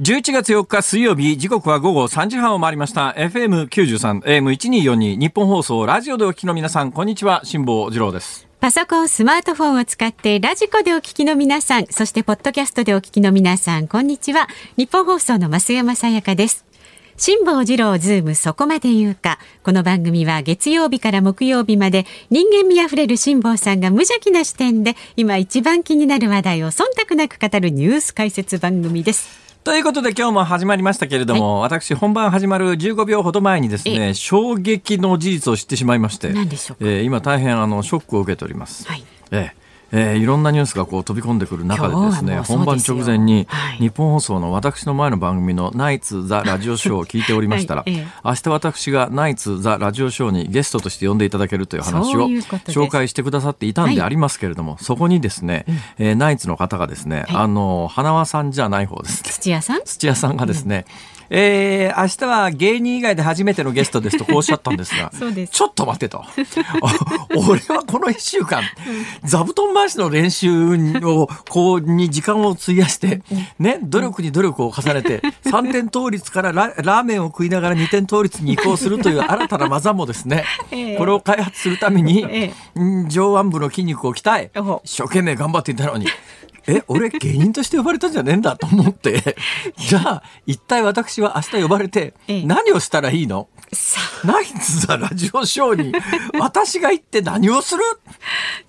11月4日水曜日時刻は午後3時半を回りました FM93 AM1242 ニッポン放送ラジオでお聞きの皆さんこんにちは辛坊治郎ですパソコン、スマートフォンを使ってラジコでお聞きの皆さん、そしてポッドキャストでお聞きの皆さん、こんにちは。ニッポン放送の増山さやかです。辛坊治郎ズームそこまで言うか。この番組は月曜日から木曜日まで人間味あふれる辛坊さんが無邪気な視点で今一番気になる話題を忖度なく語るニュース解説番組です。ということで今日も始まりましたけれども、私本番始まる15秒ほど前にですね衝撃の事実を知ってしまいまして何でしょうか？えー今大変あのショックを受けております、はい。えええーいろんなニュースがこう飛び込んでくる中でですね本番直前にはい。日本放送の私の前の番組のナイツ・ザ・ラジオショーを聞いておりましたら、は いええ。明日私がナイツ・ザ・ラジオショーにゲストとして呼んでいただけるという話を紹介してくださっていたんでありますけれども、そこにですね、えーナイツの方がですね、はい。あの花輪さんじゃない方ですね。土屋さん？土屋さんがですね、えー明日は芸人以外で初めてのゲストですとこうおっしゃったんですが です。ちょっと待ってと。お 俺はこの1週間座布団回しの練習をこうに時間を費やしてね努力に努力を重ねて3点倒立からララーメンを食いながら2点倒立に移行するという新たな技もですね ええ。これを開発するために上腕部の筋肉を鍛え一生懸命頑張っていたのに。え、俺芸人として呼ばれたんじゃねえんだと思って、じゃあ一体私は明日呼ばれてええ。何をしたらいいの？さナイツ・ザ・ラジオショーに。私が行って何をする？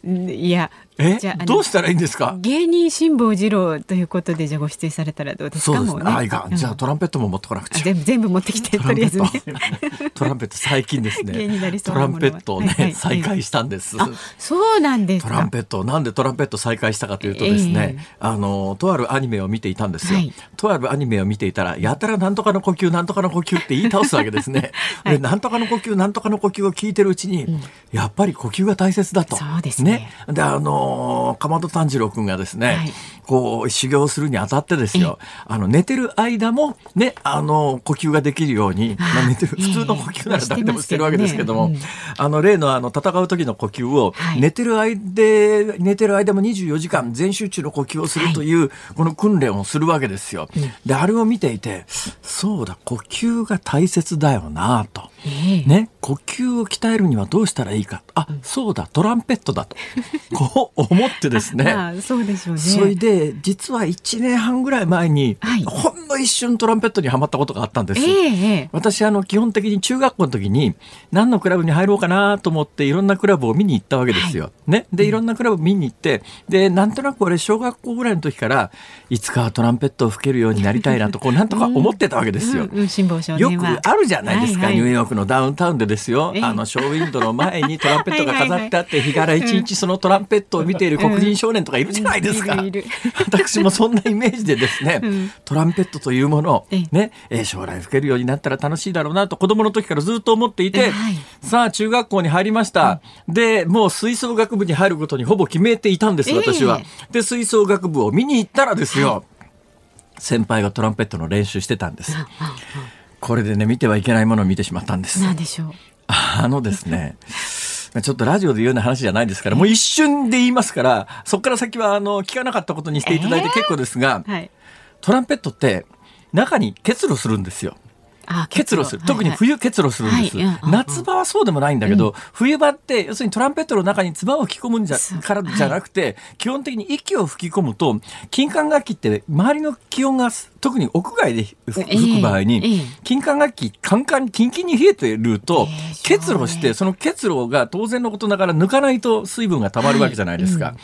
あ、いや、え？じゃあどうしたらいいんですか？芸人辛坊治郎ということでじゃあご出演されたらどうですか？そうですね。あ、いかん。じゃあトランペットも持ってこなくあちゃ。全部全部持ってきてトとりあえずランペッね。ト。トランペット最近ですね。トランペットをねはいはい、再開したんです。あそうなんですか。トランペット。なんでトランペット再開したかというとですね、ええ。あのとあるアニメを見ていたんですよ、はい。とあるアニメを見ていたらやたらなんとかの呼吸なんとかの呼吸って言い倒すわけですね、はい。でなんとかの呼吸なんとかの呼吸を聞いてるうちに、やっぱり呼吸が大切だと。そうですね。であの鎌田炭治郎君がですね、はい。こう修行するにあたってですよ。あの寝てる間もねあの呼吸ができるように、まあ、寝てるええ普通の呼吸なら誰でもしてるわけですけども、してますあの例のあの戦う時の呼吸をはい。寝てる間、寝てる間も24時間全集中の呼吸をするという、この訓練をするわけですよ。で、あれを見ていて、そうだ、呼吸が大切だよなと。ええ。ね、呼吸を鍛えるにはどうしたらいいか。あ、そうだ、トランペットだと。こう思ってですね。ま あそうでしょうね。それで、実は1年半ぐらい前に、はい。ほんの一瞬トランペットにはまったことがあったんです。ええええ。私あの基本的に中学校の時に何のクラブに入ろうかなと思っていろんなクラブを見に行ったわけですよ。ね、でいろんなクラブ見に行ってでなんとなく俺小学校ぐらいの時からいつかはトランペットを吹けるようになりたいなとこうなんとか思ってたわけですよ。うん。うん。辛抱少よくあ。るじゃないですか、はいはい。ニューヨークのダウンタウンでですよ。ええ。あのショーウィンドウの前にトランペットが飾ってあって日柄一日そのトランペットを見ている黒人少年とかいるじゃないですか、私もそんなイメージでですね、うん。トランペットというものをええ。ね、えー将来吹けるようになったら楽しいだろうなと子供の時からずっと思っていて、はいさあ中学校に入りました、でもう吹奏楽部に入ることにほぼ決めていたんですええ。私は。で吹奏楽部を見に行ったらですよ、先輩がトランペットの練習してたんです。これでね見てはいけないものを見てしまったんです。なんでしょう。あのですね、ちょっとラジオで言うような話じゃないですから、もう一瞬で言いますから、そこから先はあの聞かなかったことにしていただいて結構ですが、はい。トランペットって中に結露するんですよ。あ結露。する。特に冬結露するんです。夏場はそうでもないんだけど、冬場って、要するにトランペットの中に唾を吹き込むんじゃからじゃなくて、基本的に息を吹き込むと、金管楽器って周りの気温が、特に屋外で吹く場合に、ええ。金管楽器、カンカン、キンキンに冷えてるとええ、結露して、その結露が当然のことながら抜かないと水分が溜まるわけじゃないですか。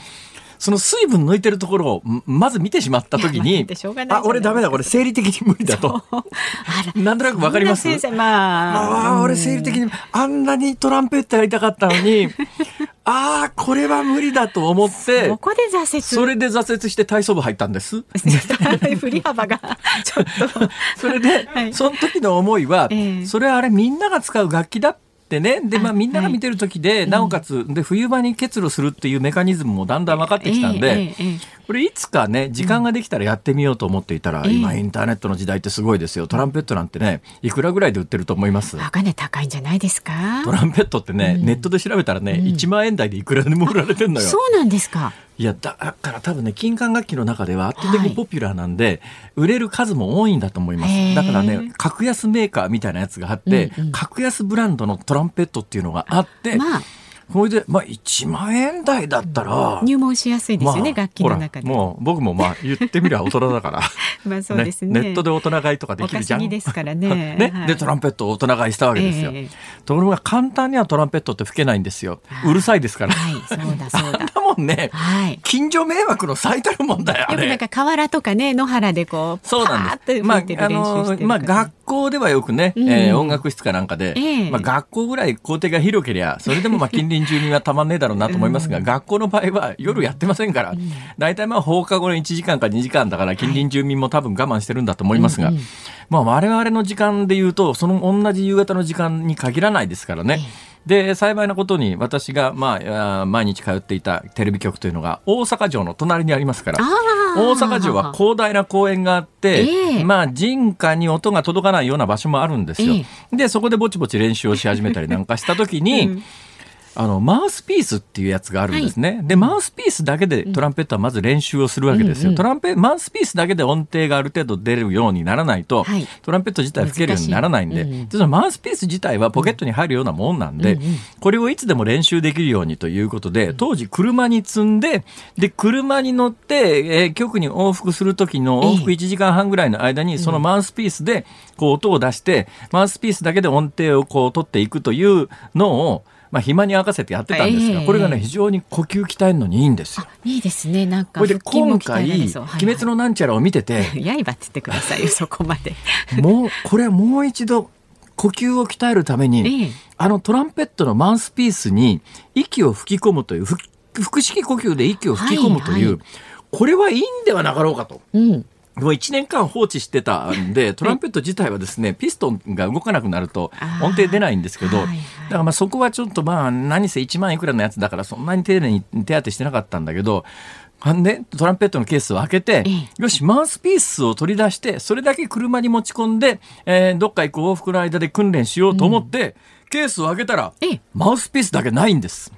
その水分抜いてるところをんまず見てしまったときいやにまあ俺ダメだ、これ生理的に無理だと。なんとなくわかります？まあああ、俺生理的にあんなにトランペットやりたかったのに、ああ、これは無理だと思ってこ、こで挫折。それで挫折して体操部入ったんです。振り幅がちょっと。それで、はいその時の思いは、ええそれはあれみんなが使う楽器だってね。で、まああみんなが見てる時で、なおかつ、で、冬場に結露するっていうメカニズムもだんだん分かってきたんで、これいつかね、時間ができたらやってみようと思っていたら、ええ今インターネットの時代ってすごいですよ。トランペットなんてね、いくらぐらいで売ってると思います？えお金高いんじゃないですか？トランペットってね、うん。ネットで調べたらね、1万円台でいくらでも売られてんのよ。そうなんですか。いや、だから多分ね、金管楽器の中では圧倒的はい。にポピュラーなんで、売れる数も多いんだと思います。だからね、格安メーカーみたいなやつがあって、うんうん。格安ブランドのトラランペットっていうのがあって、まあ、それで、まあ、1万円台だったら、入門しやすいですよね、まあ楽器の中で。もう僕もまあ言ってみりゃ大人だから。まあそうですね。ネットで大人買いとかできるじゃん。ですからね ねはいで、トランペットを大人買いしたわけですよ。ええところが簡単にはトランペットって吹けないんですよ。うるさいですから。はい、そうだそうだ。あんなもんね、はい。近所迷惑の最たるもんだよ。よくなんか河原とかね、野原でこう、そうなんです。まあ、あの、まあ、学校ではよくね、うんえー音楽室かなんかで、ええまあ、学校ぐらい校庭が広けりゃ、それでもまあ、近隣住民はたまんねえだろうなと思いますが、学校の場合は夜やってませんから、大体まあ、放課後の1時間か2時間だから、近隣住民も多分我慢してるんだと思いますが、まあ、我々の時間で言うと、その同じ夕方の時間に限らないですからね。で、幸いなことに私が、まあ毎日通っていたテレビ局というのが大阪城の隣にありますから。大阪城は広大な公園があって、ええ。まあ人家に音が届かないような場所もあるんですよ。え。で、そこでぼちぼち練習をし始めたりなんかした時に、うんあの、マウスピースっていうやつがあるんですね。で、マウスピースだけでトランペットはまず練習をするわけですよ。うんうんトランペ、マウスピースだけで音程がある程度出るようにならないと、はい。トランペット自体吹けるようにならないんで、うんうん。でそのマウスピース自体はポケットに入るようなもんなんで、うんうん。これをいつでも練習できるようにということで、当時車に積んで、で、車に乗って、えー局に往復する時の往復ええ。1時間半ぐらいの間に、そのマウスピースで、こう音を出して、マウスピースだけで音程をこう取っていくというのを、まあ、暇に明かせてやってたんですが、ええこれがね、非常に呼吸鍛えるのにいいんですよ。あいいですね。なんかこれで今回。鬼滅のなんちゃらを見てて、刃って言ってくださいよ、そこまで。もう、これはもう一度、呼吸を鍛えるために、ええあのトランペットのマウスピースに息を吹き込むという、ふ腹式呼吸で息を吹き込むという、これはいいんではなかろうかと。うん。もう1年間放置してたんで、トランペット自体はですね、ピストンが動かなくなると音程出ないんですけど、はいはい。だからまあそこはちょっとまあ何せ1万いくらのやつだからそんなに丁寧に手当てしてなかったんだけど、ね、トランペットのケースを開けて、えよし、マウスピースを取り出して、それだけ車に持ち込んで、えーどっか行く往復の間で訓練しようと思って、ケースを開けたらええ、マウスピースだけないんです。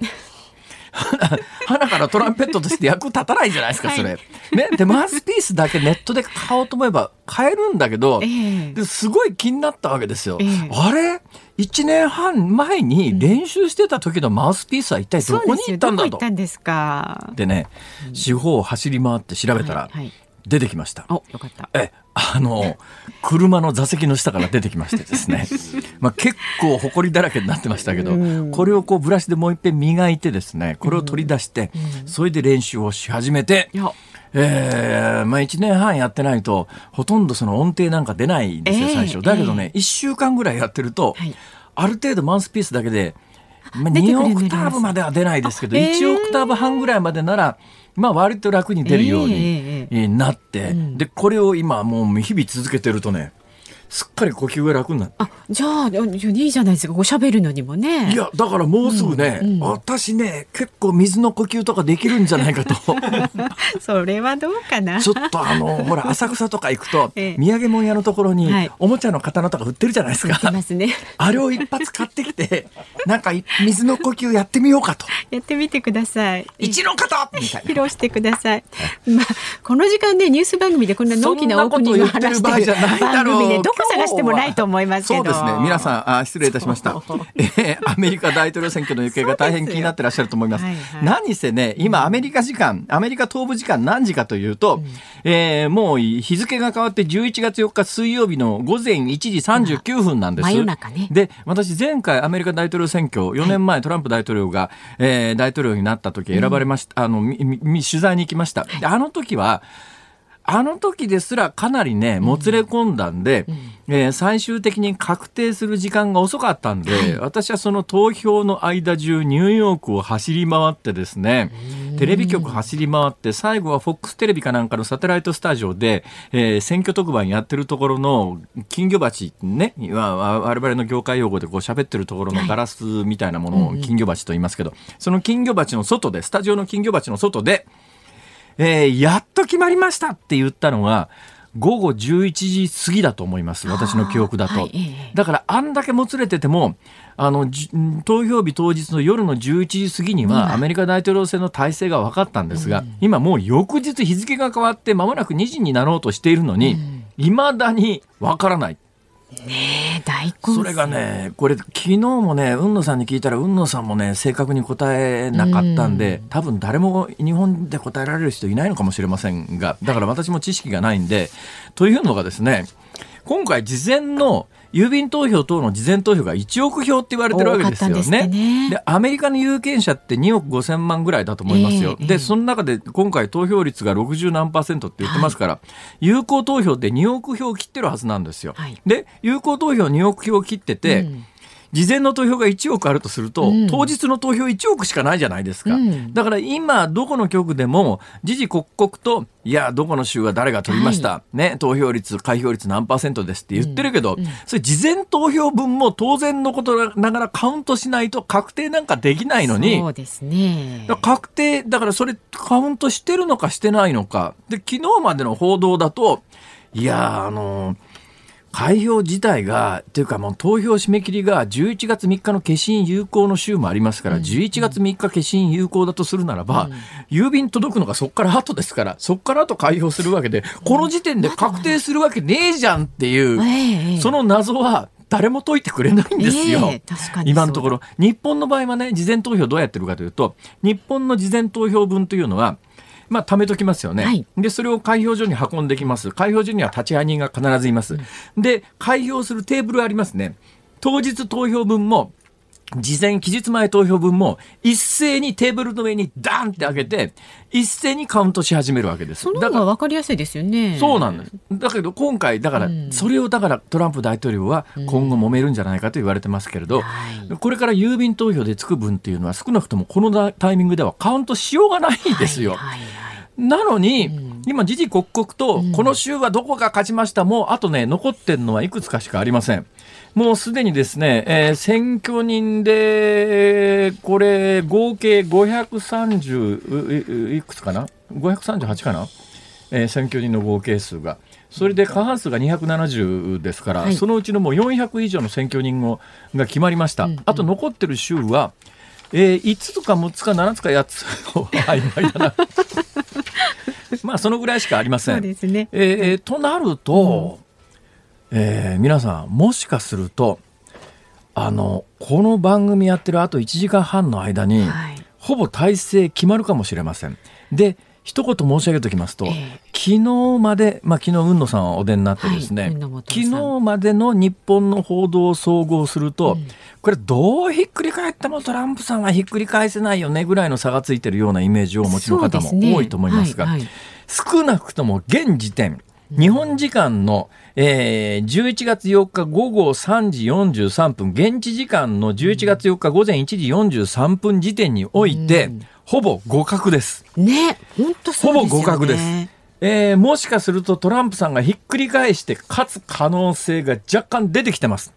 花からトランペットとして役立たないじゃないですか、それ。ね。で、マウスピースだけネットで買おうと思えば買えるんだけど、ええですごい気になったわけですよ。ええあれ ?1 年半前に練習してた時のマウスピースは一体どこに行ったんだと。行ったんですか。でね、四方を走り回って調べたらはいはい出てきました。お、よかった。え、あの、車の座席の下から出てきましてですね。まあ結構埃だらけになってましたけど、うんこれをこうブラシでもう一遍磨いてですね、これを取り出して、それで練習をし始めてえーまあ1年半やってないと、ほとんどその音程なんか出ないんですよ、ええ最初。だけどね、1週間ぐらいやってると、はいある程度マウスピースだけで、まあ、2出てくるようオクターブまでは出ないですけど、あええ1オクターブ半ぐらいまでなら、まあ割と楽に出るように、なって、ん。で、これを今もう日々続けてるとね、すっかり呼吸が楽になって。あ、じゃあ、いいじゃないですか。ご喋るのにもね。いや、だからもうすぐね、うんうん私ね、結構水の呼吸とかできるんじゃないかと。それはどうかな。ちょっとあの、ほら、浅草とか行くと、ええ土産物屋のところにはい、おもちゃの刀とか売ってるじゃないですいか。ますね。あれを一発買ってきて、なんかい水の呼吸やってみようかと。やってみてください。一の方みたいな披。露してください。まあ、この時間ね、ニュース番組でこんなのんきなオープニングを話してる番組ね、どこ探してもないと思いますけど。そうですね。皆さん、あ失礼いたしました。えーアメリカ大統領選挙の行方が大変気になってらっしゃると思います。すよはい何せね、今アメリカ時間、アメリカ東部時間何時かというと、えーもう日付が変わって11月4日水曜日の午前1時39分なんです。真夜中ねで、私前回アメリカ大統領選挙、4年前トランプ大統領が、えー大統領になった時選ばれました、あの、みみみ取材に行きました。であの時は、あの時ですらかなりね、もつれ込んだんで、えー最終的に確定する時間が遅かったんで、私はその投票の間中ニューヨークを走り回ってですね、テレビ局走り回って、最後は FOX テレビかなんかのサテライトスタジオで、えー選挙特番やってるところの金魚鉢ね、我々の業界用語でこう喋ってるところのガラスみたいなものを金魚鉢と言いますけど、その金魚鉢の外で、スタジオの金魚鉢の外で、えーやっと決まりましたって言ったのが、午後11時過ぎだと思います。私の記憶だと。はいええだから、あんだけもつれてても、あの、じ投票日当日の夜の11時過ぎには、アメリカ大統領選の体制が分かったんですが、今もう翌日日付が変わって間もなく2時になろうとしているのに、未だに分からない。ねえ大混戦それがね、これ、昨日もね、海野さんに聞いたら、海野さんもね、正確に答えなかったんで、多分誰も日本で答えられる人いないのかもしれませんが、だから私も知識がないんで、というのがですね、今回事前の郵便投票等の事前投票が1億票って言われてるわけですよ多かったんでね。アメリカの有権者って2億5千万ぐらいだと思いますよ。ええで、その中で今回投票率が60何パーセントって言ってますから、有効投票で2億票を切ってるはずなんですよ。はいで、有効投票2億票を切ってて、うん事前の投票が1億あるとすると、うん。当日の投票1億しかないじゃないですか。うん。だから今、どこの局でも、時々刻々と、いや、どこの州は誰が取りました、ね、投票率、開票率何パーセントですって言ってるけど、それ事前投票分も当然のことながらカウントしないと確定なんかできないのに、そうですね。確定、だからそれカウントしてるのかしてないのか。で、昨日までの報道だと、いやー、あのー開票自体が、っていうかもう投票締め切りが11月3日の消印有効の週もありますから、11月3日消印有効だとするならば、郵便届くのがそこから後ですから、そこから後開票するわけで、この時点で確定するわけねえじゃんっていう、ええその謎は誰も解いてくれないんですよ。ええ確かに今のところ。日本の場合はね、事前投票どうやってるかというと、日本の事前投票分というのは、まあ、貯めときますよね。はいで、それを開票所に運んできます。開票所には立ち会い人が必ずいます。で、開票するテーブルありますね。当日投票分も、事前期日前投票分も一斉にテーブルの上にダンって上げて一斉にカウントし始めるわけです。そのだから方が分かりやすいですよねそうなんです。だけど今回、だからうん、それをだからトランプ大統領は今後揉めるんじゃないかと言われてますけれど、はいこれから郵便投票でつく分っていうのは少なくともこのタイミングではカウントしようがないんですよ。はいはいはいなのに、うん今、時々刻々と、この州はどこが勝ちました、もうあとね、残ってるのはいくつかしかありません。もうすでにですね、えー選挙人で、これ、合計530、いいくつかな ?538 かな、えー選挙人の合計数が。それで過半数が270ですから、はいそのうちのもう400以上の選挙人をが決まりました。うんうんあと残ってる州は、えー5つか6つか7つか8つ曖昧だな。まあそのぐらいしかありませ。そうんですねえーえーとなると、えー皆さんもしかするとあのこの番組やってるあと1時間半の間に、はい。ほぼ体制決まるかもしれません。で一言申し上げておきますと、ええ。昨日まで、まあ、昨日海野さんはお出になってですね、はい昨日までの日本の報道を総合すると、うん。これどうひっくり返ってもトランプさんはひっくり返せないよねぐらいの差がついてるようなイメージをお持ちの方も多いと思いますが、はいはい。少なくとも現時点、日本時間の、えー11月4日午後3時43分、現地時間の11月4日午前1時43分時点において、うんほぼ互角です。ね本当そうですよねほぼ互角ですえーもしかするとトランプさんがひっくり返して勝つ可能性が若干出てきてます。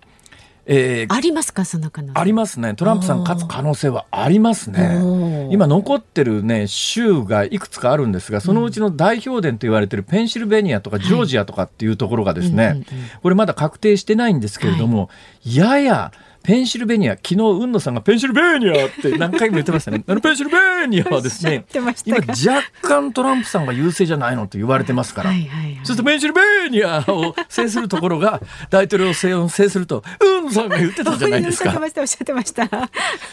えーありますかその可能性？ありますね。トランプさん勝つ可能性はありますおね。ー。今残ってるね、州がいくつかあるんですが、そのうちの代表伝と言われてるペンシルベニアとかジョージアとかっていうところがですね、これまだ確定してないんですけれども、ややペンシルベニア、昨日、海野さんがペンシルベニアって何回も言ってましたね。あのペンシルベニアはですね今若干トランプさんが優勢じゃないのと言われてますから。はいはいはいそうするとペンシルベニアを制するところが大統領選を制すると、海野さんが言ってたじゃないですか。おっしゃってましたおっしゃってました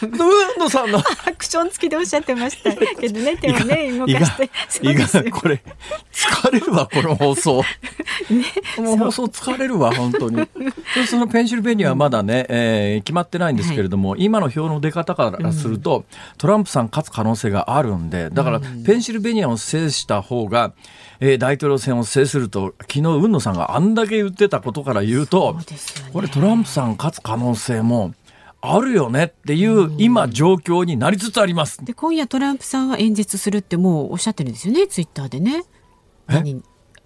海野さんのアクション付きでおっしゃってましたけどね 手をね動かしていですよがこれ疲れるわこの放送。この放送疲れるわ本当に。そ そのペンシルベニアはまだね、えー決まってないんですけれども、はい、今の票の出方からすると、うん、トランプさん勝つ可能性があるんで、だから、ペンシルベニアを制した方が、えー、大統領選を制すると、昨日、海野さんがあんだけ言ってたことから言うと、うね、これトランプさん勝つ可能性も、あるよねっていう今状況になりつつあります。で今夜トランプさんは演説するってもうおっしゃってるんですよねツイッターでね。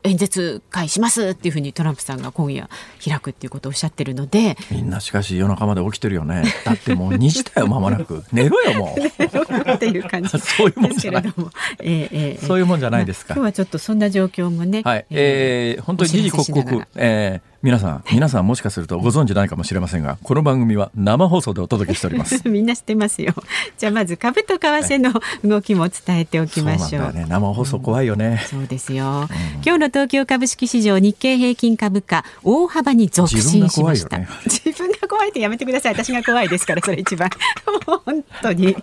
演説会しますっていうふうにトランプさんが今夜開くっていうことをおっしゃってるので。みんなしかし夜中まで起きてるよね。だってもう2時だよ間もなく。寝ろよもう。っていう感じ そういうもんじゃない、えーえー、そういうもんじゃないですか、まあ、今日はちょっとそんな状況もね、はい、えー、本当に時々刻々、えー皆さん、皆さんもしかするとご存知ないかもしれませんが、この番組は生放送でお届けしております。みんな知ってますよ。じゃあまず株と為替の動きも伝えておきましょう。うね、生放送怖いよね、うん、そうですよ、うん、今日の東京株式市場日経平均株価大幅に続伸しました。自分が 怖いってやめてください。私が怖いですからそれ一番。本当に。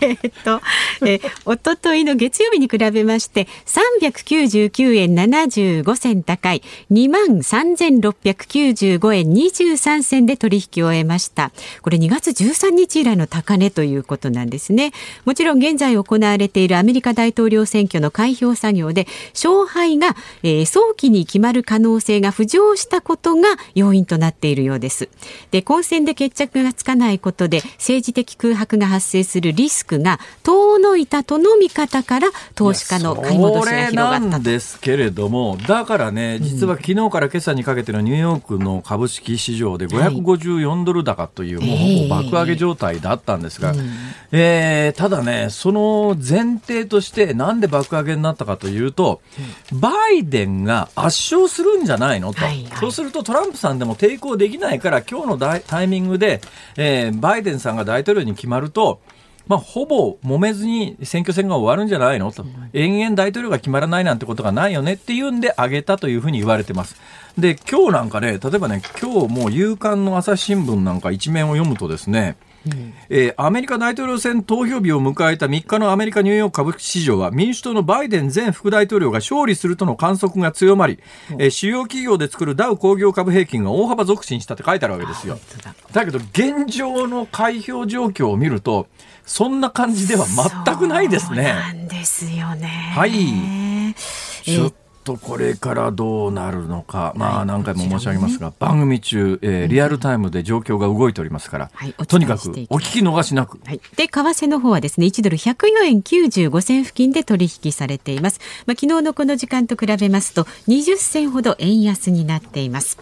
え、っと、えー、一昨日の月曜日に比べまして399円75銭高い2万3695円23銭で取引を終えましたこれ2月13日以来の高値ということなんですねもちろん現在行われているアメリカ大統領選挙の開票作業で勝敗が、えー、早期に決まる可能性が浮上したことが要因となっているようですで混戦で決着がつかないことで政治的空白が発生するリスクが遠のいたとの見方から投資家の買い戻しが広がった。ですけれどもだからね実は昨日から今朝にかけてのニューヨークの株式市場で554ドル高という、もう爆上げ状態だったんですが、えー、ただね、その前提としてなんで爆上げになったかというと、バイデンが圧勝するんじゃないのと、そうするとトランプさんでも抵抗できないから今日のタイミングで、えー、バイデンさんが大統領に決まると、まあ、ほぼ揉めずに選挙戦が終わるんじゃないのと、延々大統領が決まらないなんてことがないよねっていうんで上げたというふうに言われてます。で、今日なんかね、例えばね、今日もう夕刊の朝日新聞なんか一面を読むとですね、えー、アメリカ大統領選投票日を迎えた3日のアメリカニューヨーク株式市場は民主党のバイデン前副大統領が勝利するとの観測が強まり、えー、主要企業で作るダウ工業株平均が大幅続伸したって書いてあるわけですよ。だけど現状の開票状況を見るとそんな感じでは全くないですね。ですよね。はい。ちょっとこれからどうなるのか、まあ何回も申し上げますが、番組中、えー、リアルタイムで状況が動いておりますから、とにかくお聞き逃しなく。はい、で、為替の方はですね、1ドル104円95銭付近で取引されています。まあ昨日のこの時間と比べますと、20銭ほど円安になっています。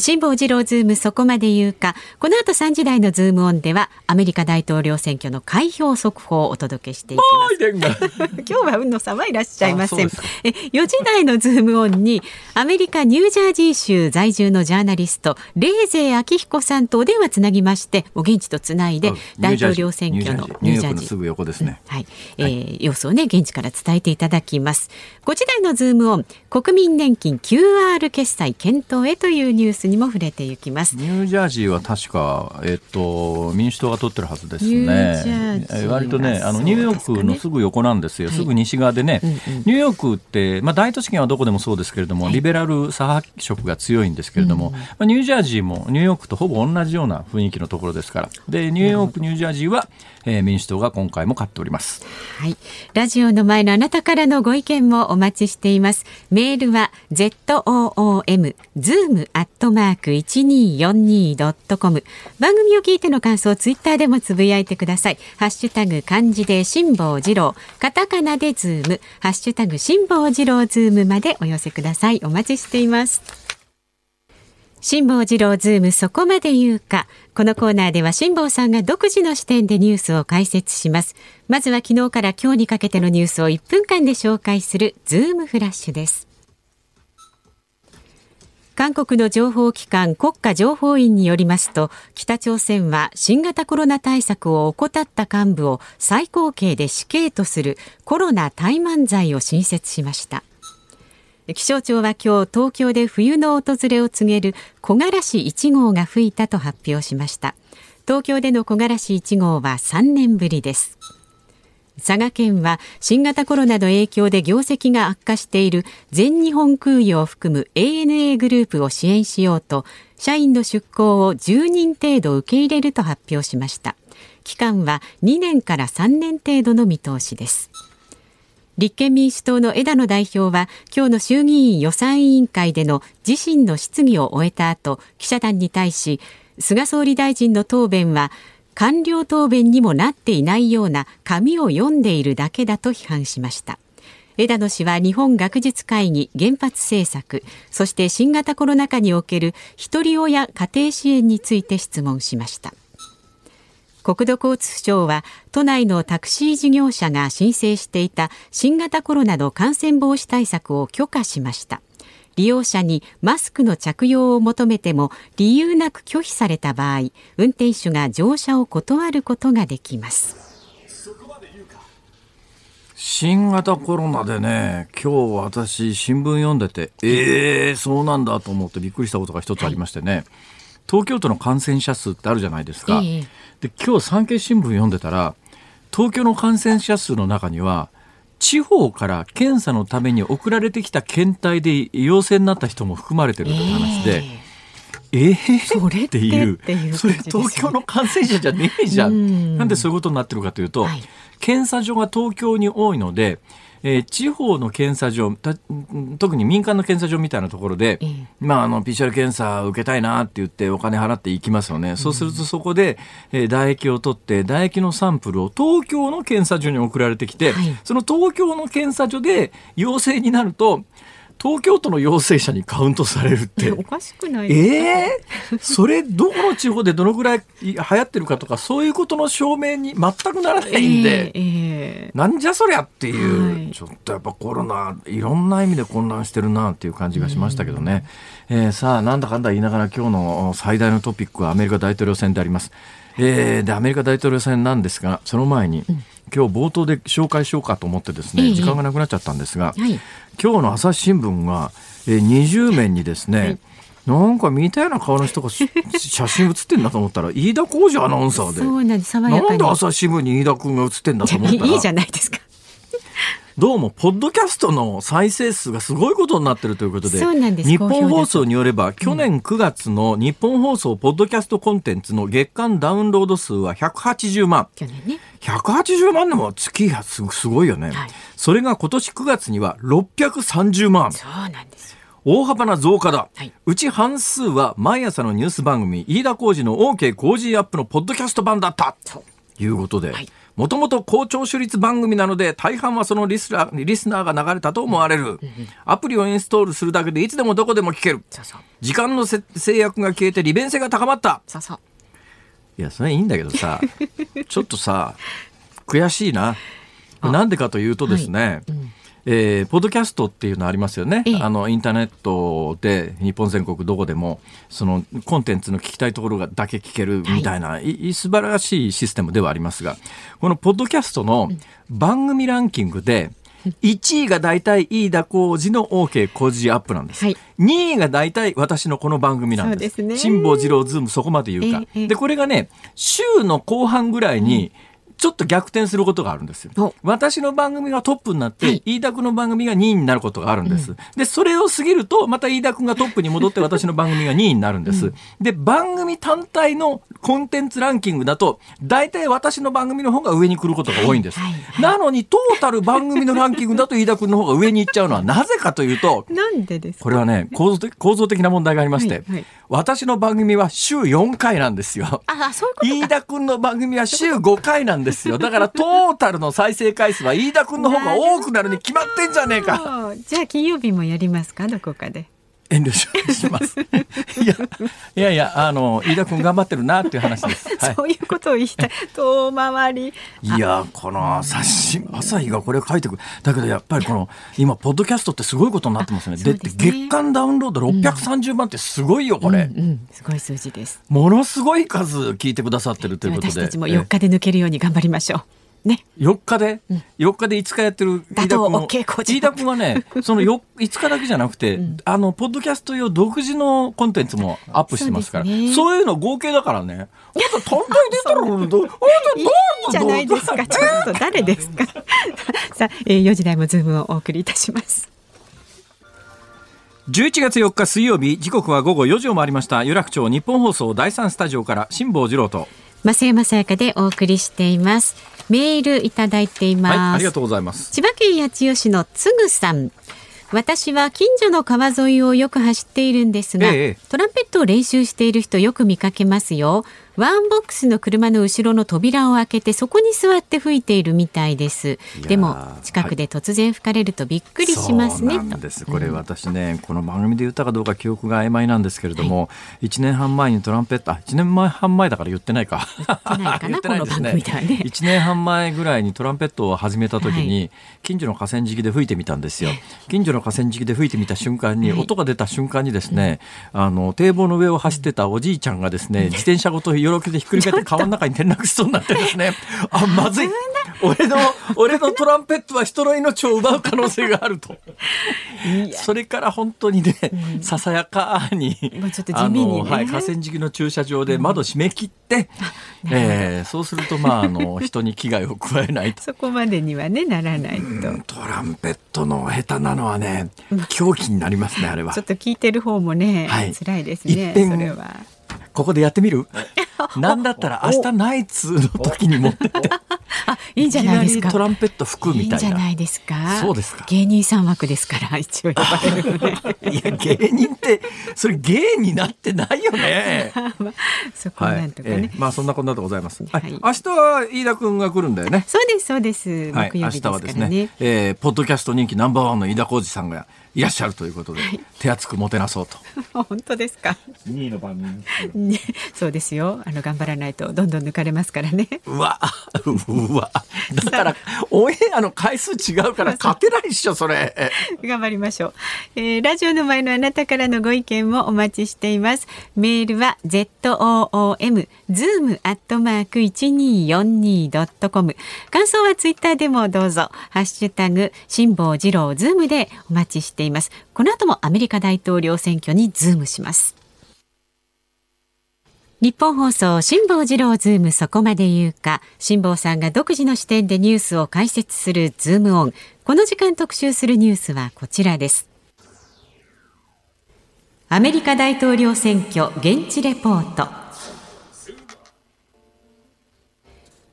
辛坊治郎ズームそこまで言うか。この後3時台のズームオンでは、アメリカ大統領選挙の開票速報をお届けしていきます。今日は海野さんはいらっしゃいません。え4時台のズームオンに、アメリカニュージャージー州在住のジャーナリスト、レーゼー明彦さんとお電話つなぎまして、お現地とつないで、大統領選挙のニュージャージー。すぐ横ですね。はい。えー、様子をね、現地から伝えていただきます。5時台のズームオン、国民年金 QR 決済検討へというニュースにも触れていきますニュージャージーは確か、えっと、民主党が取ってるはずですね。割とねあのニューヨークのすぐ横なんですよ、はい、すぐ西側でね、うんうん、ニューヨークって、まあ、大都市圏はどこでもそうですけれども、はい、リベラル左派色が強いんですけれども、うん、まあ、ニュージャージーもニューヨークとほぼ同じような雰囲気のところですから。でニューヨークニュージャージーは、えー、民主党が今回も勝っております、はい、ラジオの前のあなたからのご意見もお待ちしています。メールは ZOOM zoom アットマーク 1242.com 番組を聞いての感想ツイッターでもつぶやいてください。ハッシュタグ漢字で辛坊治郎。カタカナでズーム。ハッシュタグ辛坊治郎ズームまでお寄せください。お待ちしています。辛坊治郎ズームそこまで言うか。このコーナーでは辛坊さんが独自の視点でニュースを解説します。まずは昨日から今日にかけてのニュースを1分間で紹介するズームフラッシュです。韓国の情報機関国家情報院によりますと北朝鮮は新型コロナ対策を怠った幹部を最高刑で死刑とするコロナ怠慢罪を新設しました。気象庁は今日東京で冬の訪れを告げる木枯らし1号が吹いたと発表しました。東京での木枯らし1号は3年ぶりです。佐賀県は新型コロナの影響で業績が悪化している全日本空輸を含む ANA グループを支援しようと社員の出向を10人程度受け入れると発表しました。期間は2年から3年程度の見通しです。立憲民主党の枝野代表は今日の衆議院予算委員会での自身の質疑を終えた後記者団に対し菅総理大臣の答弁は官僚答弁にもなっていないような紙を読んでいるだけだと批判しました。枝野氏は日本学術会議原発政策そして新型コロナ禍におけるひとり親家庭支援について質問しました。国土交通省は都内のタクシー事業者が申請していた新型コロナの感染防止対策を許可しました。利用者にマスクの着用を求めても理由なく拒否された場合運転手が乗車を断ることができます。新型コロナでね、今日私新聞読んでて、ええー、そうなんだと思ってびっくりしたことが一つありましてね、はい、東京都の感染者数ってあるじゃないですか。えー、で、今日産経新聞読んでたら、東京の感染者数の中には、地方から検査のために送られてきた検体で陽性になった人も含まれてるという話で、えー、えー、それっていうそれ東京の感染者じゃねえじゃん。なんでそういうことになってるかというと、はい、検査所が東京に多いので、えー、地方の検査所特に民間の検査所みたいなところで、えー、まあ、あの PCR 検査受けたいなって言ってお金払って行きますよね、うん、そうするとそこで、えー、唾液を取って唾液のサンプルを東京の検査所に送られてきて、はい、その東京の検査所で陽性になると東京都の陽性者にカウントされるって。おかしくないですか？えー、それどこの地方でどのぐらい流行ってるかとかそういうことの証明に全くならないんで、えーえー、なんじゃそりゃっていう、はい、ちょっとやっぱコロナいろんな意味で混乱してるなっていう感じがしましたけどね、うん、えー、さあなんだかんだ言いながら今日の最大のトピックはアメリカ大統領選であります。えー、でアメリカ大統領選なんですがその前に、うん今日冒頭で紹介しようかと思ってですね、時間がなくなっちゃったんですが、はい、今日の朝日新聞が、えー、20面にですね、はい。なんか見たような顔の人が 写真写ってんだと思ったら飯田浩二アナウンサーで。そうなんでなんで朝日新聞に飯田君が写ってんだと思ったら。いいじゃないですかどうも、ポッドキャストの再生数がすごいことになってるということで、で日本放送によれば、去年9月の日本放送ポッドキャストコンテンツの月間ダウンロード数は180万。去年ね。180万でも月がすごいよね、はい、それが今年9月には630万。そうなんです大幅な増加だ、はい、うち半数は毎朝のニュース番組飯田浩二の OK 工事アップのポッドキャスト版だった。ということで、もともと高聴取率番組なので大半はそのリスナーリスナーが流れたと思われる、アプリをインストールするだけでいつでもどこでも聞ける。時間の制約が消えて利便性が高まった。いやそれいいんだけどさ ちょっとさ悔しいな。なんでかというとですね、はい。うんえー、ポッドキャストっていうのありますよね、あのインターネットで日本全国どこでもそのコンテンツの聞きたいところがだけ聞けるみたいな、はい、素晴らしいシステムではありますがこのポッドキャストの番組ランキングで、1位が大体飯田浩二の OK 工事アップなんです、はい、2位が大体私のこの番組なんです。辛坊治郎ズームそこまで言うか、えー、でこれがね週の後半ぐらいに、うんちょっと逆転することがあるんですよ。私の番組がトップになって、はい、飯田君の番組が2位になることがあるんです。うん、で、それを過ぎると、また飯田君がトップに戻って 私の番組が2位になるんです。うん、で、番組単体のコンテンツランキングだと、大体私の番組の方が上に来ることが多いんです。はい。はい、なのに、トータル番組のランキングだと飯田君の方が上に行っちゃうのはなぜかというと、なんでですこれはね、構造的構造的な問題がありまして、私の番組は週4回なんですよ。あ、そういうこと飯田君の番組は週5回なんですよ。だからトータルの再生回数は飯田君の方が多くなるに決まってんじゃねえか。じゃあ金曜日もやりますか？どこかで。遠慮します。いや、いやいや、あの、飯田君頑張ってるなっていう話です。はい、そういうことを言いたい。遠回り。いや、この朝日、朝日がこれ書いてくる。だけど、やっぱりこの、今、ポッドキャストってすごいことになってますね。で、ね、月間ダウンロード630万ってすごいよ、これ、うんうん。すごい数字です。ものすごい数聞いてくださってるということで。私たちも4日で抜けるように頑張りましょう。ね。4日で、4日で5日やってる飯田君打倒を OK コーチ飯田君はね、その 4, 5日だけじゃなくて、あの、ポッドキャスト用独自のコンテンツもアップしてますから、そうねいうの合計だからね、あと単体出たら、どじゃないですか。ちょっと誰ですか？さあ、えー、4時台もズームをお送りいたします。11月4日水曜日、時刻は午後4時を回りました。有楽町日本放送第3スタジオから辛坊治郎と。増山さやかでお送りしています。メールいただいています。はい、ありがとうございます。千葉県八千代市のつぐさん。私は近所の川沿いをよく走っているんですが、ええトランペットを練習している人よく見かけますよ。ワンボックスの車の後ろの扉を開けてそこに座って吹いているみたいです。でも近くで突然吹かれるとびっくりしますね。そうなんです。これ私ね、この番組で言ったかどうか記憶が曖昧なんですけれども、1年半前にトランペット、あ、1年前半前だから言ってないか。言ってないか ね1年半前ぐらいにトランペットを始めた時に、近所の河川敷で吹いてみたんですよ。近所の河川敷で吹いてみた瞬間に、はい音が出た瞬間にですね、あの、堤防の上を走ってたおじいちゃんがですね、自転車ごとよろけてひっくり返って川の中に転落しそうになってですね、あ、まずい。俺の、俺のトランペットは人の命を奪う可能性があると。それから本当にね、ささやかに、もうちょっと地味にねあのはい、河川敷の駐車場で窓閉め切って、えーそうすると、まあ、あの、人に危害を加えないと。そこまでにはねならないと。トランペットの下手なのはね、狂気になりますね、あれはちょ。っと聞いてる方もね、はい辛いですね。それは。ここでやってみる？なんだったら明日ナイツの時に持ってって、あ、いいんじゃないですか。トランペット吹くみたいな。いいんじゃないですか？そうですか芸人さん枠ですから、一応呼ばれね。いや、芸人って、それ芸になってないよね。まあそこはないんとかね。ええまあそんなこんなでございます。はいはい明日は飯田くんが来るんだよね。そうです、そうです。木曜日ですから日はですねね。えーポッドキャスト人気ナンバーワンの飯田浩二さんがいらっしゃるということで、手厚くもてなそうと。本当ですか？2位の番組ね、そうですよ。あの頑張らないとどんどん抜かれますからね。うわ、うわ。だから、オンエアの回数違うから勝てないっしょ、それ。頑張りましょう、えーラジオの前のあなたからのご意見もお待ちしていますメールは z o o m zoom アットマーク一二四二ドットコム感想はツイッターでもどうぞハッシュタグ辛坊治郎ズームでお待ちしてしています。この後もアメリカ大統領選挙にズームします。ニッポン放送辛坊治郎ズームそこまで言うか。辛坊さんが独自の視点でニュースを解説するズームオン。この時間特集するニュースはこちらです。アメリカ大統領選挙現地レポート。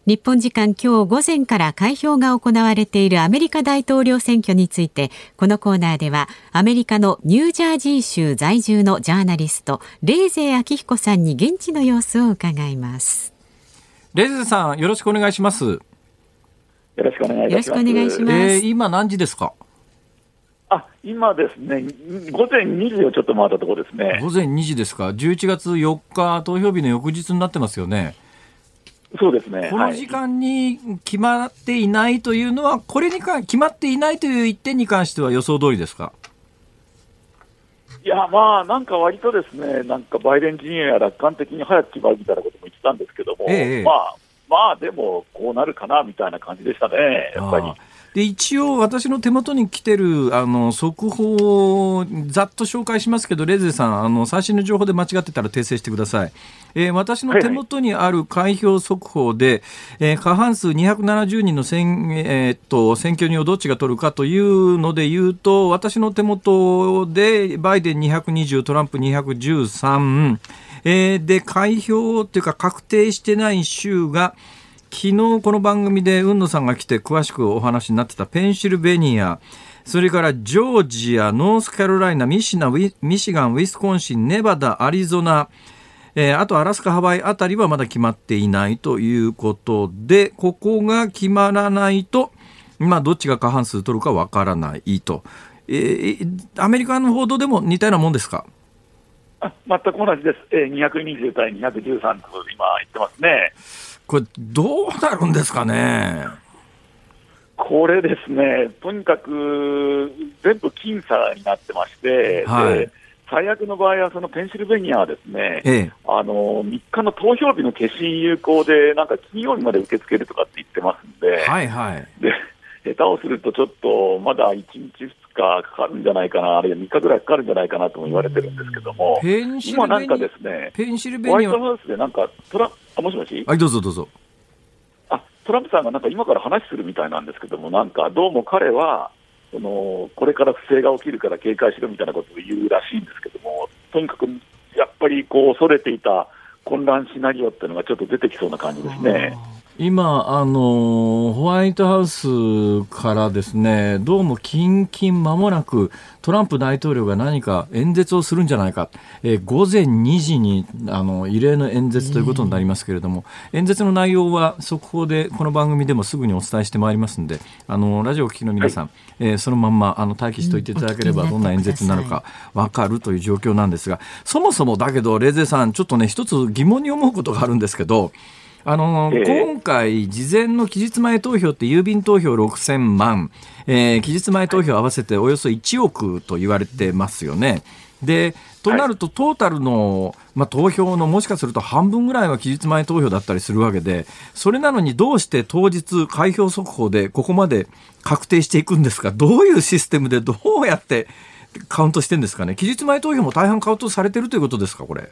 日本時間今日午前から開票が行われているアメリカ大統領選挙についてこのコーナーではアメリカのニュージャージー州在住のジャーナリストレーゼー明彦さんに現地の様子を伺いますレズさん、よろしくお願いします。よろしくお願いいたします。よろしくお願いしますえー今何時ですか？あ、今ですね、午前2時をちょっと回ったところですね。午前2時ですか。11月4日、投票日の翌日になってますよね。そうですね。この時間に決まっていないというのは、これにか決まっていないという一点に関しては予想通りですか？いや、まあ、なんか割とですね、なんかバイデン陣営は楽観的に早く決まるみたいなことも言ってたんですけども、ええまあ、まあ、でも、こうなるかなみたいな感じでしたね、やっぱりで一応、私の手元に来てるあの速報をざっと紹介しますけど、レゼさん、あの最新の情報で間違ってたら訂正してください。えー私の手元にある開票速報で、えー過半数270人の選,、えーっと選挙人をどっちが取るかというので言うと、私の手元でバイデン220、トランプ213、えーで開票っていうか確定してない州が、昨日この番組で海野さんが来て詳しくお話になってたペンシルベニア、それからジョージア、ノースカロライナ、ミシナミシガン、ウィスコンシン、ネバダ、アリゾナ、えーあとアラスカ、ハワイあたりはまだ決まっていないということで、ここが決まらないと、まあ、どっちが過半数取るかわからないと。えーアメリカの報道でも似たようなもんですか？あ全く同じです。えー、220対213と今言ってますね。これ、どうなるんですかね？これですね、とにかく全部僅差になってまして、はいで最悪の場合は、そのペンシルベニアはですね、ええ、あの3日の投票日の決心有効で、なんか金曜日まで受け付けるとかって言ってますんで、はいはい。で下手をすると、ちょっとまだ1日、2日かかるんじゃないかな、あるいは3日ぐらいかかるんじゃないかなとも言われてるんですけども、今なんかですね、ペンシルベホワイ。トハウスでなんかトラ、あもしもし？はい、どうぞどうぞ。あトランプさんがなんか今から話するみたいなんですけども、なんかどうも彼は、そのこれから不正が起きるから警戒しろみたいなことを言うらしいんですけども、とにかくやっぱりこう恐れていた混乱シナリオっていうのがちょっと出てきそうな感じですね。今、あのホワイトハウスからですね、どうも近々間もなくトランプ大統領が何か演説をするんじゃないか、えー午前2時にあの異例の演説ということになりますけれども、演説の内容は速報でこの番組でもすぐにお伝えしてまいりますので、あのラジオをお聞きの皆さん、えーそのまんまあの待機しておいていただければ、うんどんな演説になるか分かるという状況なんですが、そもそもだけど、レーゼさん、ちょっとね、一つ疑問に思うことがあるんですけど、あのええ。今回、事前の期日前投票って郵便投票6000万、えー期日前投票合わせておよそ1億と言われてますよね。でとなると、トータルの、まあ、投票のもしかすると半分ぐらいは期日前投票だったりするわけで、それなのにどうして当日、開票速報でここまで確定していくんですか、どういうシステムでどうやってカウントしてるんですかね、期日前投票も大半カウントされてるということですか、これ。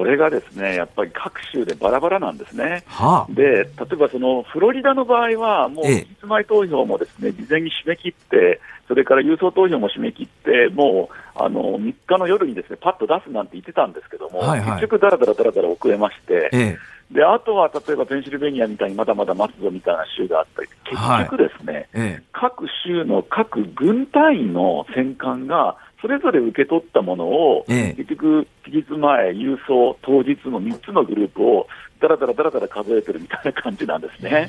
これがですねやっぱり各州でバラバラなんですね。はあ、で例えばそのフロリダの場合は、もうええ。期日前投票もですね事前に締め切って、それから郵送投票も締め切って、もうあの3日の夜にですねパッと出すなんて言ってたんですけども、はいはい。結局、だらだらだらだら遅れまして、えであとは例えばペンシルベニアみたいにまだまだ待つぞみたいな州があったり、結局ですね、ええ。各州の各軍隊員の戦艦が、それぞれ受け取ったものを、ええ結局、期日前、郵送、当日の3つのグループを、だらだらだらだら数えてるみたいな感じなんですね。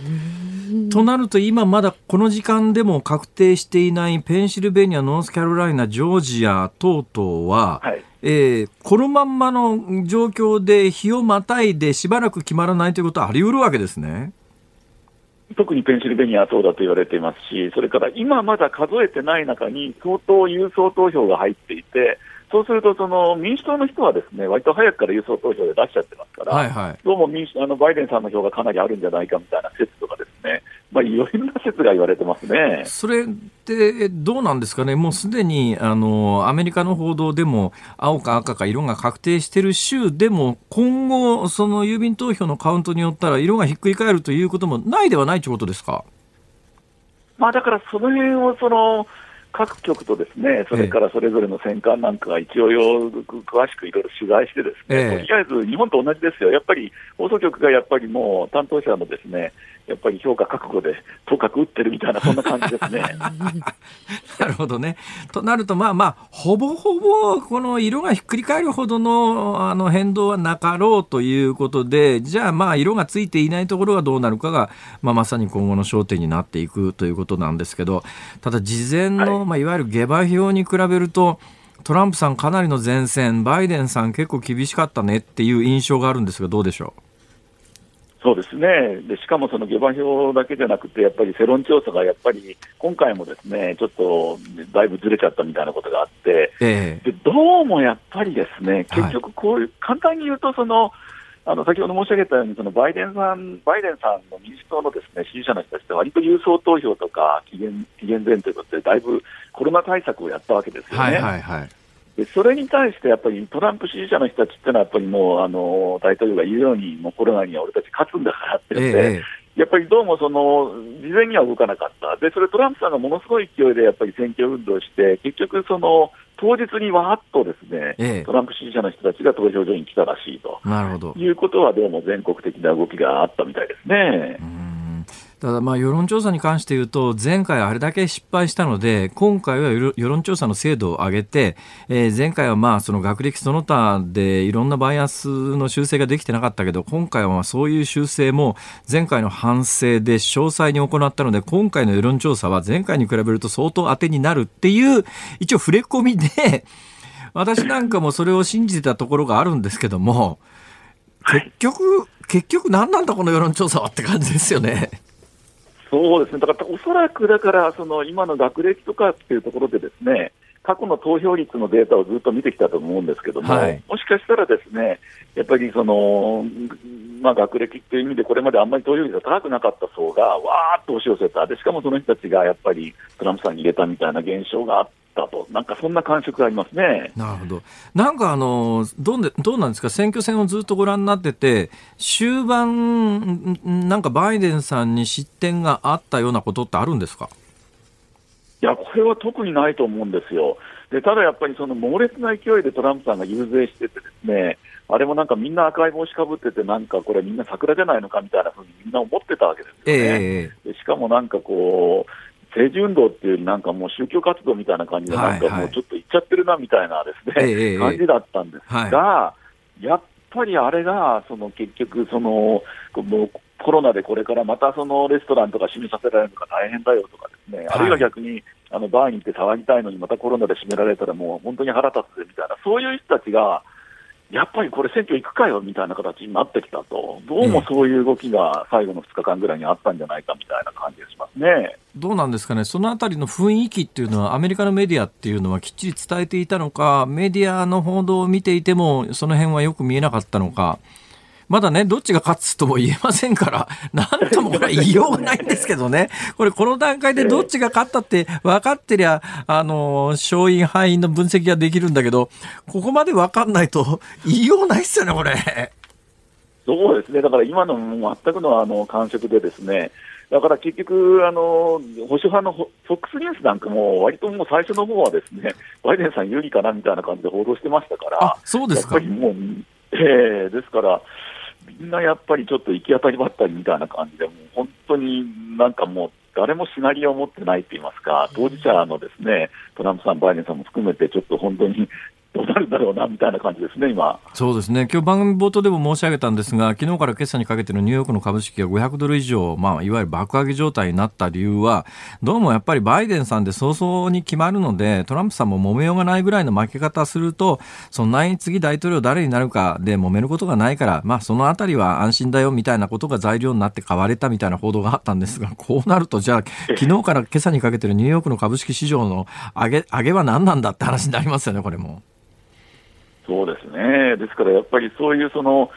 となると今まだこの時間でも確定していないペンシルベニア、ノースカロライナ、ジョージア等々は、はいえーこのまんまの状況で日をまたいでしばらく決まらないということはあり得るわけですね。特にペンシルベニアはそうだと言われていますし、それから今まだ数えてない中に相当郵送投票が入っていて、そうするとその民主党の人はですね割と早くから郵送投票で出しちゃってますから、はいはい。どうも民主あのバイデンさんの票がかなりあるんじゃないかみたいな説とかですね、まあ、いろんな説が言われてますね。それってどうなんですかね、もうすでにあのアメリカの報道でも青か赤か色が確定している州でも今後、その郵便投票のカウントによったら色がひっくり返るということもないではないということですか？まあ、だからその辺をその各局とですね、それからそれぞれの戦艦なんかが一応よく詳しくいろいろ取材してですね、ええとりあえず日本と同じですよ。やっぱり放送局がやっぱりもう担当者のですね、やっぱり評価覚悟でとかく打ってるみたいなそんな感じですね。なるほどね。となると、まあまあ、ほぼほぼ、この色がひっくり返るほどのあの変動はなかろうということで、じゃあまあ、色がついていないところはどうなるかが、まあ、まさに今後の焦点になっていくということなんですけど、ただ、事前の、はいまあ、いわゆる下馬評に比べると、トランプさんかなりの前線、バイデンさん結構厳しかったねっていう印象があるんですが、どうでしょそうですねで、しかもその下馬評だけじゃなくて、やっぱり世論調査がやっぱり今回もですねちょっとだいぶずれちゃったみたいなことがあって、う。ええでどうもやっぱりですね、結局こういう、簡単に言うと、その、あの先ほど申し上げたように、そのバイデンさん、バイデンさんの民主党のですね支持者の人たちって、割と郵送投票とか期限、期限前ということで、だいぶコロナ対策をやったわけですよね。はいはいはい。でそれに対してやっぱりトランプ支持者の人たちってのは、やっぱりもうあの大統領が言うように、もうコロナには俺たち勝つんだからって言って、ええやっぱりどうもその事前には動かなかった、でそれトランプさんがものすごい勢いでやっぱり選挙運動して、結局、その当日にわーっとですね、ええ。トランプ支持者の人たちが投票所に来たらしいと。なるほど。いうことは、どうも全国的な動きがあったみたいですね。ただまあ世論調査に関して言うと前回あれだけ失敗したので今回は世論調査の精度を上げて、え前回はまあその学歴その他でいろんなバイアスの修正ができてなかったけど今回はまあそういう修正も前回の反省で詳細に行ったので今回の世論調査は前回に比べると相当当てになるっていう一応触れ込みで 私なんかもそれを信じてたところがあるんですけども結局結局何なんだこの世論調査はって感じですよね。そうですね、だからおそらくだから、その今の学歴とかっていうところで、ですね過去の投票率のデータをずっと見てきたと思うんですけども、はい、もしかしたらですね、やっぱりその、まあ、学歴っていう意味で、これまであんまり投票率が高くなかった層が、わーっと押し寄せた、でしかもその人たちがやっぱりトランプさんに入れたみたいな現象があったと、なんかそんな感触がありますね。なるほど。なんかあの、どうで、どうなんですか、選挙戦をずっとご覧になってて、終盤、なんかバイデンさんに失点があったようなことってあるんですか？いや、これは特にないと思うんですよ。でただやっぱりその猛烈な勢いでトランプさんが遊説してて、ですねあれもなんかみんな赤い帽子かぶってて、なんかこれ、みんな桜じゃないのかみたいなふうにみんな思ってたわけですよね。えー、でしかもなんかこう、政治運動っていうより、なんかもう宗教活動みたいな感じで、なんかもうちょっと行っちゃってるなみたいなですね、はいはい、感じだったんですが、はい、やっぱりあれが、その結局、その、コロナでこれからまたそのレストランとか閉めさせられるのが大変だよとかですね、あるいは逆にあのバーに行って騒ぎたいのにまたコロナで閉められたらもう本当に腹立つぜみたいな、そういう人たちが、やっぱりこれ選挙行くかよみたいな形になってきたと、どうもそういう動きが最後の2日間ぐらいにあったんじゃないかみたいな感じがしますね。どうなんですかね、そのあたりの雰囲気っていうのは、アメリカのメディアっていうのはきっちり伝えていたのか、メディアの報道を見ていても、その辺はよく見えなかったのか。まだね、どっちが勝つとも言えませんから、なんともこれは言いようがないんですけどね、これ、この段階でどっちが勝ったって分かってりゃ、あの、勝因、敗因の分析ができるんだけど、ここまで分かんないと言いようないっすよね、これ。そうですね、だから今の全くのあの感触でですね、だから結局、あの保守派のフォックスニュースなんかも、割ともう最初の方はですね、バイデンさん有利かなみたいな感じで報道してましたから、そうですか。やっぱりもう、えー、ですから、みんなやっぱりちょっと行き当たりばったりみたいな感じで、もう本当になんかもう、誰もシナリオを持ってないと言いますか、当事者のですねトランプさん、バイデンさんも含めて、ちょっと本当にどうなるんだろうなみたいな感じですね、今。そうですね。今日番組冒頭でも申し上げたんですが、昨日から今朝にかけてのニューヨークの株式が500ドル以上、まあ、いわゆる爆上げ状態になった理由は、どうもやっぱりバイデンさんで早々に決まるので、トランプさんも揉めようがないぐらいの負け方すると、そんなに次大統領誰になるかで揉めることがないから、まあ、そのあたりは安心だよみたいなことが材料になって買われたみたいな報道があったんですが、こうなると、じゃあ、昨日から今朝にかけてのニューヨークの株式市場の上げ、上げは何なんだって話になりますよね、これも。そうですね、ですからやっぱりそういうその、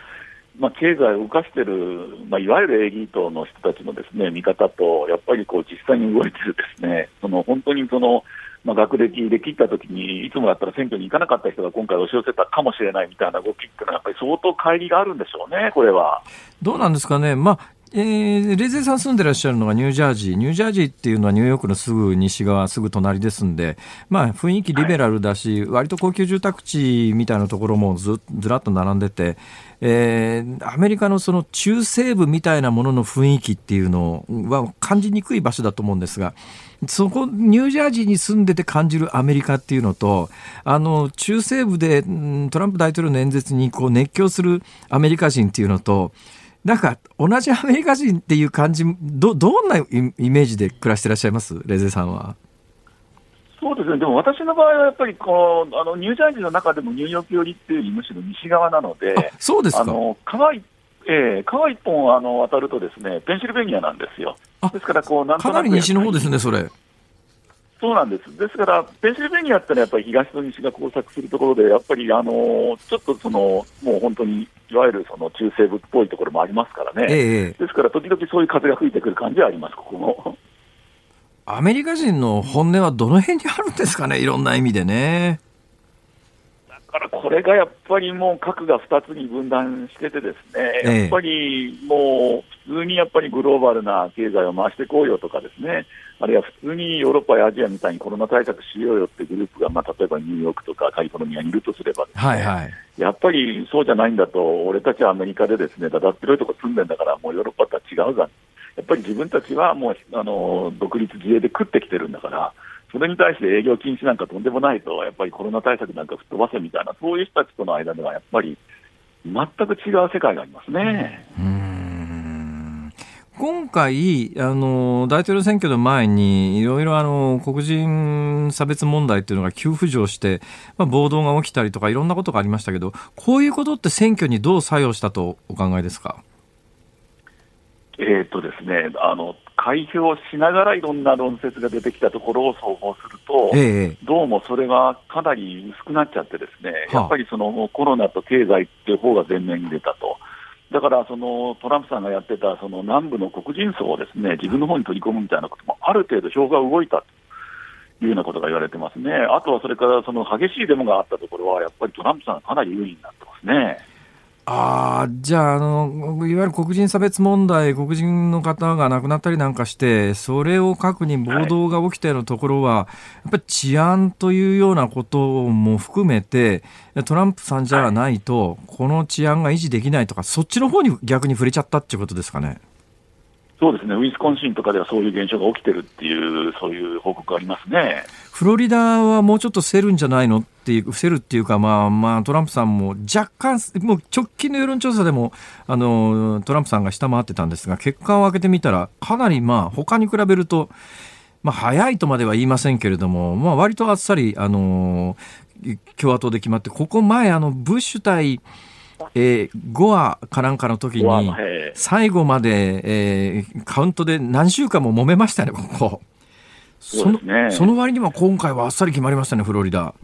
まあ、経済を動かしている、まあ、いわゆるエリートの人たちのですね見方と、やっぱりこう実際に動いているですねその本当にその、まあ、学歴で切ったときに、いつもだったら選挙に行かなかった人が今回押し寄せたかもしれないみたいな動きっていうのは、やっぱり相当乖離があるんでしょうね、これは。どうなんですかね、まあ、えー、レイゼさん住んでらっしゃるのがニュージャージー。ニュージャージーっていうのはニューヨークのすぐ西側、すぐ隣ですんで、まあ雰囲気リベラルだし、はい、割と高級住宅地みたいなところもずずらっと並んでて、えー、アメリカのその中西部みたいなものの雰囲気っていうのは感じにくい場所だと思うんですが、そこ、ニュージャージーに住んでて感じるアメリカっていうのと、あの、中西部でトランプ大統領の演説にこう熱狂するアメリカ人っていうのと、なんか同じアメリカ人っていう感じどどんなイメージで暮らしていらっしゃいます？レゼさんは。そうですね、でも私の場合はやっぱりこうあのニュージャージーの中でもニューヨーク寄りっていうよりむしろ西側なので、そうですかあの川えー、川一本あの渡るとですねペンシルベニアなんですよ。ですからこうなんとなくかなり西の方ですね、それ。そうなんです。ですから、ペンシルベニアってのはやっぱり東と西が交錯するところで、やっぱりあのちょっとその、もう本当にいわゆるその中西部っぽいところもありますからね、ええ、ですから時々そういう風が吹いてくる感じはあります、ここも。アメリカ人の本音はどの辺にあるんですかね、いろんな意味でね。だからこれがやっぱりもう核が2つに分断してて、ですね、やっぱりもう普通にやっぱりグローバルな経済を回していこうよとかですね、あるいは普通にヨーロッパやアジアみたいにコロナ対策しようよってグループが、まあ、例えばニューヨークとかカリフォルニアにいるとすれば、ね、はいはい、やっぱりそうじゃないんだと、俺たちはアメリカでですねだだっ広いとこ住んでんだから、もうヨーロッパとは違うじゃん、やっぱり自分たちはもうあの独立自衛で食ってきてるんだから、それに対して営業禁止なんかとんでもないと、やっぱりコロナ対策なんか吹っ飛ばせみたいな、そういう人たちとの間ではやっぱり全く違う世界がありますね。うん今回、あの、大統領選挙の前に、いろいろあの、黒人差別問題っていうのが急浮上して、まあ、暴動が起きたりとかいろんなことがありましたけど、こういうことって選挙にどう作用したとお考えですか？えー、っとですね、あの、開票しながらいろんな論説が出てきたところを総合すると、ええどうもそれがかなり薄くなっちゃって、ですねはあ。やっぱりそのコロナと経済っていう方が前面に出たと。だからそのトランプさんがやってたその南部の黒人層をですね自分の方に取り込むみたいなこともある程度票が動いたというようなことが言われてますね。あとはそれからその激しいデモがあったところはやっぱりトランプさんがかなり有利になってますね。ああ、じゃあ、あの、いわゆる黒人差別問題、黒人の方が亡くなったりなんかして、それを核に暴動が起きたようなところは、やっぱり治安というようなことも含めて、トランプさんじゃないと、この治安が維持できないとか、そっちの方に逆に触れちゃったっていうことですかね。そうですね、ウィスコンシンとかではそういう現象が起きてるっていう、そういう報告ありますね。フロリダはもうちょっとせるんじゃないのっていう、伏せるっていうか、まあまあ、トランプさんも若干、もう直近の世論調査でも、あの、トランプさんが下回ってたんですが、結果を開けてみたら、かなりまあ、他に比べると、まあ、早いとまでは言いませんけれども、まあ、割とあっさり、あの、共和党で決まって、ここ前、あの、ブッシュ対、えー、ゴアかなんかの時に最後まで、えーカウントで何週間も揉めましたね、ここ。そうですねそのその割には今回はあっさり決まりましたね、フロリダ。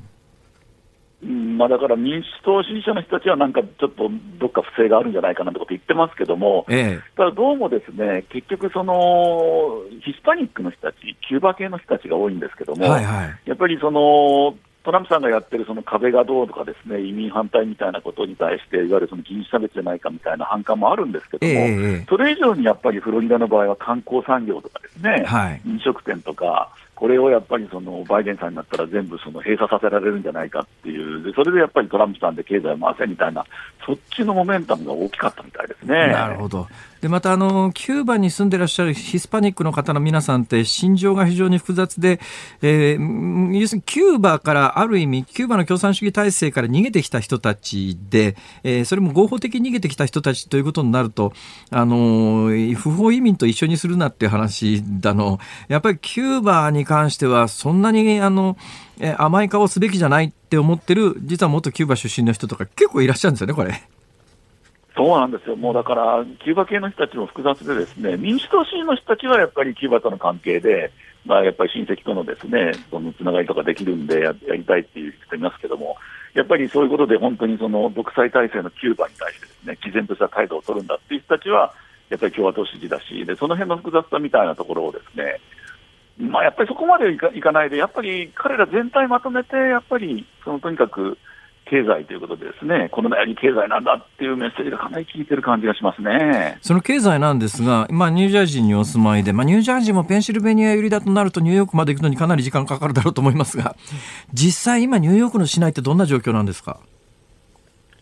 うんまあ、だから民主党支持者の人たちは、なんかちょっとどっか不正があるんじゃないかなってこと言ってますけども、ええ。ただどうもですね、結局、そのヒスパニックの人たち、キューバ系の人たちが多いんですけども、はいはい。やっぱりそのトランプさんがやってるその壁がどうとかですね、移民反対みたいなことに対して、いわゆるその人種差別じゃないかみたいな反感もあるんですけどええも、ええそれ以上にやっぱりフロリダの場合は観光産業とかですね、はい。飲食店とか、これをやっぱりそのバイデンさんになったら全部その閉鎖させられるんじゃないかっていう、でそれでやっぱりトランプさんで経済を回せみたいな、そっちのモメンタムが大きかったみたいですね。なるほど。で、また、あの、キューバに住んでらっしゃるヒスパニックの方の皆さんって、心情が非常に複雑で、えー要するにキューバからある意味、キューバの共産主義体制から逃げてきた人たちで、えーそれも合法的に逃げてきた人たちということになると、あの、不法移民と一緒にするなっていう話だの、やっぱりキューバに関しては、そんなに、あの、甘い顔すべきじゃないって思ってる、実は元キューバ出身の人とか結構いらっしゃるんですよね、これ。そうなんですよ、もうだから、キューバ系の人たちも複雑で、ですね民主党支持の人たちはやっぱりキューバとの関係で、まあ、やっぱり親戚とのですねそのつながりとかできるんでや、やりたいっていう人いますけども、やっぱりそういうことで、本当にその独裁体制のキューバに対してですね、毅然とした態度を取るんだっていう人たちは、やっぱり共和党支持だし、でその辺の複雑さみたいなところをですね、まあ、やっぱりそこまでいかいかないで、やっぱり彼ら全体まとめて、やっぱりそのとにかく経済ということでですね、コロナより経済なんだっていうメッセージがかなり効いてる感じがしますね。その経済なんですが、まあ、ニュージャージーにお住まいで、まあ、ニュージャージーもペンシルベニア寄りだとなるとニューヨークまで行くのにかなり時間かかるだろうと思いますが、実際今ニューヨークの市内ってどんな状況なんですか？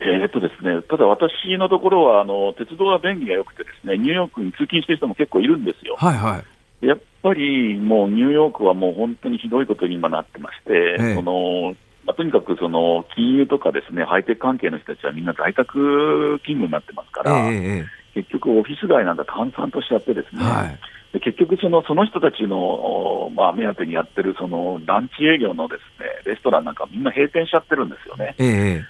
えーっとですね、ただ私のところはあの鉄道が便利が良くてですね、ニューヨークに通勤してる人も結構いるんですよ。はいはい。やっぱりもうニューヨークはもう本当にひどいことに今なってまして、ええそのまあ、とにかくその金融とかですね、ハイテク関係の人たちはみんな在宅勤務になってますかえら、ええ結局オフィス街なんか閑散としちゃってですね、えはい。で結局その、その人たちの、おまあ、目当てにやってるそのランチ営業のですねレストランなんかみんな閉店しちゃってるんですよね。え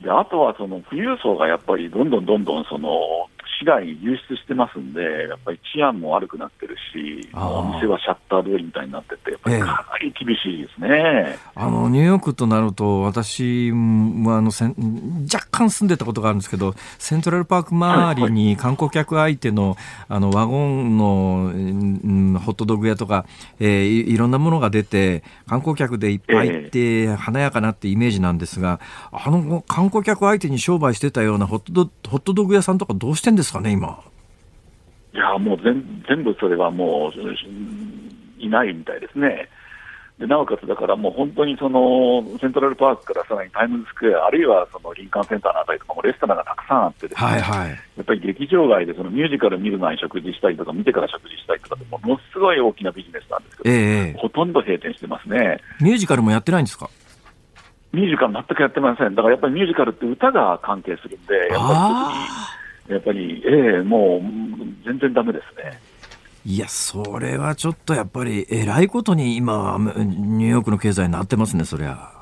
えであとはその富裕層がやっぱりどんどんどんどんその市外に流出してますんで、やっぱり治安も悪くなってるし、お店はシャッター通りみたいになってて、やっぱええ。りかなり厳しいですね。あのニューヨークとなると私もあのせん若干住んでたことがあるんですけどセントラルパーク周りに観光客相手のあのワゴンの、うんホットドッグ屋とか、えーいいろんなものが出て観光客でいっぱいいて華やかなってイメージなんですがあの観光客相手に商売してたようなホットドホットドッグ屋さんとかどうしてんですか？ね今。いやもう全全部それはもううんいないみたいですね。でなおかつだからもう本当にそのセントラルパークからさらにタイムズスクエア、あるいはそのリンカーンセンターのあたりとかもレストランがたくさんあってですね、はいはい。やっぱり劇場外でそのミュージカル見る前に食事したりとか、見てから食事したりとかでものすごい大きなビジネスなんですけど、ええほとんど閉店してますね。ミュージカルもやってないんですか？ミュージカル全くやってません。だからやっぱりミュージカルって歌が関係するんで、やっぱあり特に、やっぱり、ええもううん全然ダメですね。いや、それはちょっとやっぱり、えらいことに今、ニューヨークの経済になってますね、そりゃ。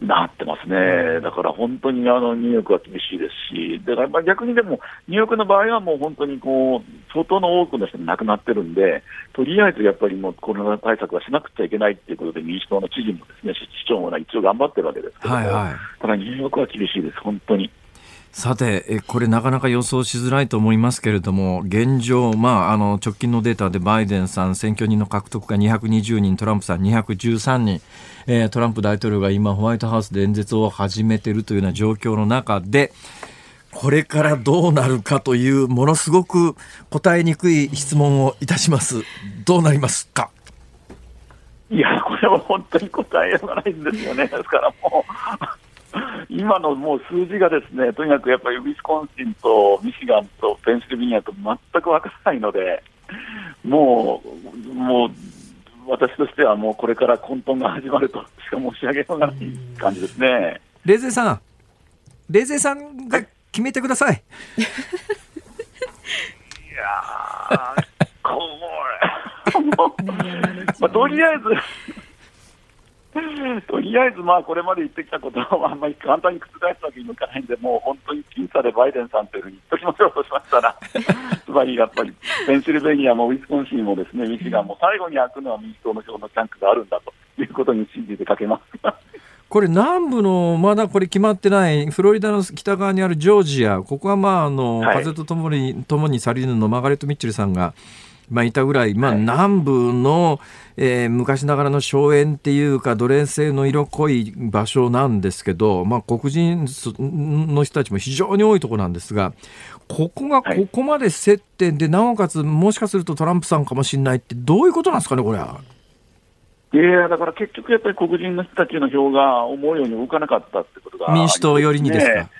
なってますね、だから本当にあのニューヨークは厳しいですし、だからまあ逆にでも、ニューヨークの場合はもう本当にこう相当の多くの人が亡くなってるんで、とりあえずやっぱりもうコロナ対策はしなくちゃいけないっていうことで、民主党の知事もですね市長も一応頑張ってるわけですけども、はいはいただニューヨークは厳しいです、本当に。さて、これなかなか予想しづらいと思いますけれども、現状、まあ、あの直近のデータでバイデンさん、選挙人の獲得が220人、トランプさん213人、えトランプ大統領が今、ホワイトハウスで演説を始めているというような状況の中で、これからどうなるかという、ものすごく答えにくい質問をいたします。どうなりますか？いや、これは本当に答えようがないんですよね、ですからもう、今のもう数字がですね、とにかくやっぱりウィスコンシンとミシガンとペンシルベニアと全くわからないので、もう、もう、私としてはもうこれから混沌が始まるとしか申し上げようがない感じですね。レーゼさん、レーゼさんが決めてください。いやー、これ、まあ、とりあえず、とりあえず、まあ、これまで言ってきたことをあんまり簡単に覆すわけにもいかないんで、もう本当に僅差でバイデンさんというふうに言っとき ましょうとしましたら、つまりやっぱり、ペンシルベニアもウィスコンシンもですね、ミシガンも最後に開くのは民主党の票のチャンクがあるんだということに信じてかけます。これ南部のまだこれ決まってないフロリダの北側にあるジョージアここはまああの、はい風とともに共に去りぬのマーガレット・ミッチェルさんが、まあ、いたぐらい、まあ、はい南部の、えー昔ながらの荘園っていうか奴隷制の色濃い場所なんですけど、まあ、黒人の人たちも非常に多いところなんですがここがはいここまで接点で、なおかつもしかするとトランプさんかもしれないってどういうことなんですかねこれは。いやだから結局やっぱり黒人の人たちの票が思うように動かなかったってことが、民主党寄りにですか？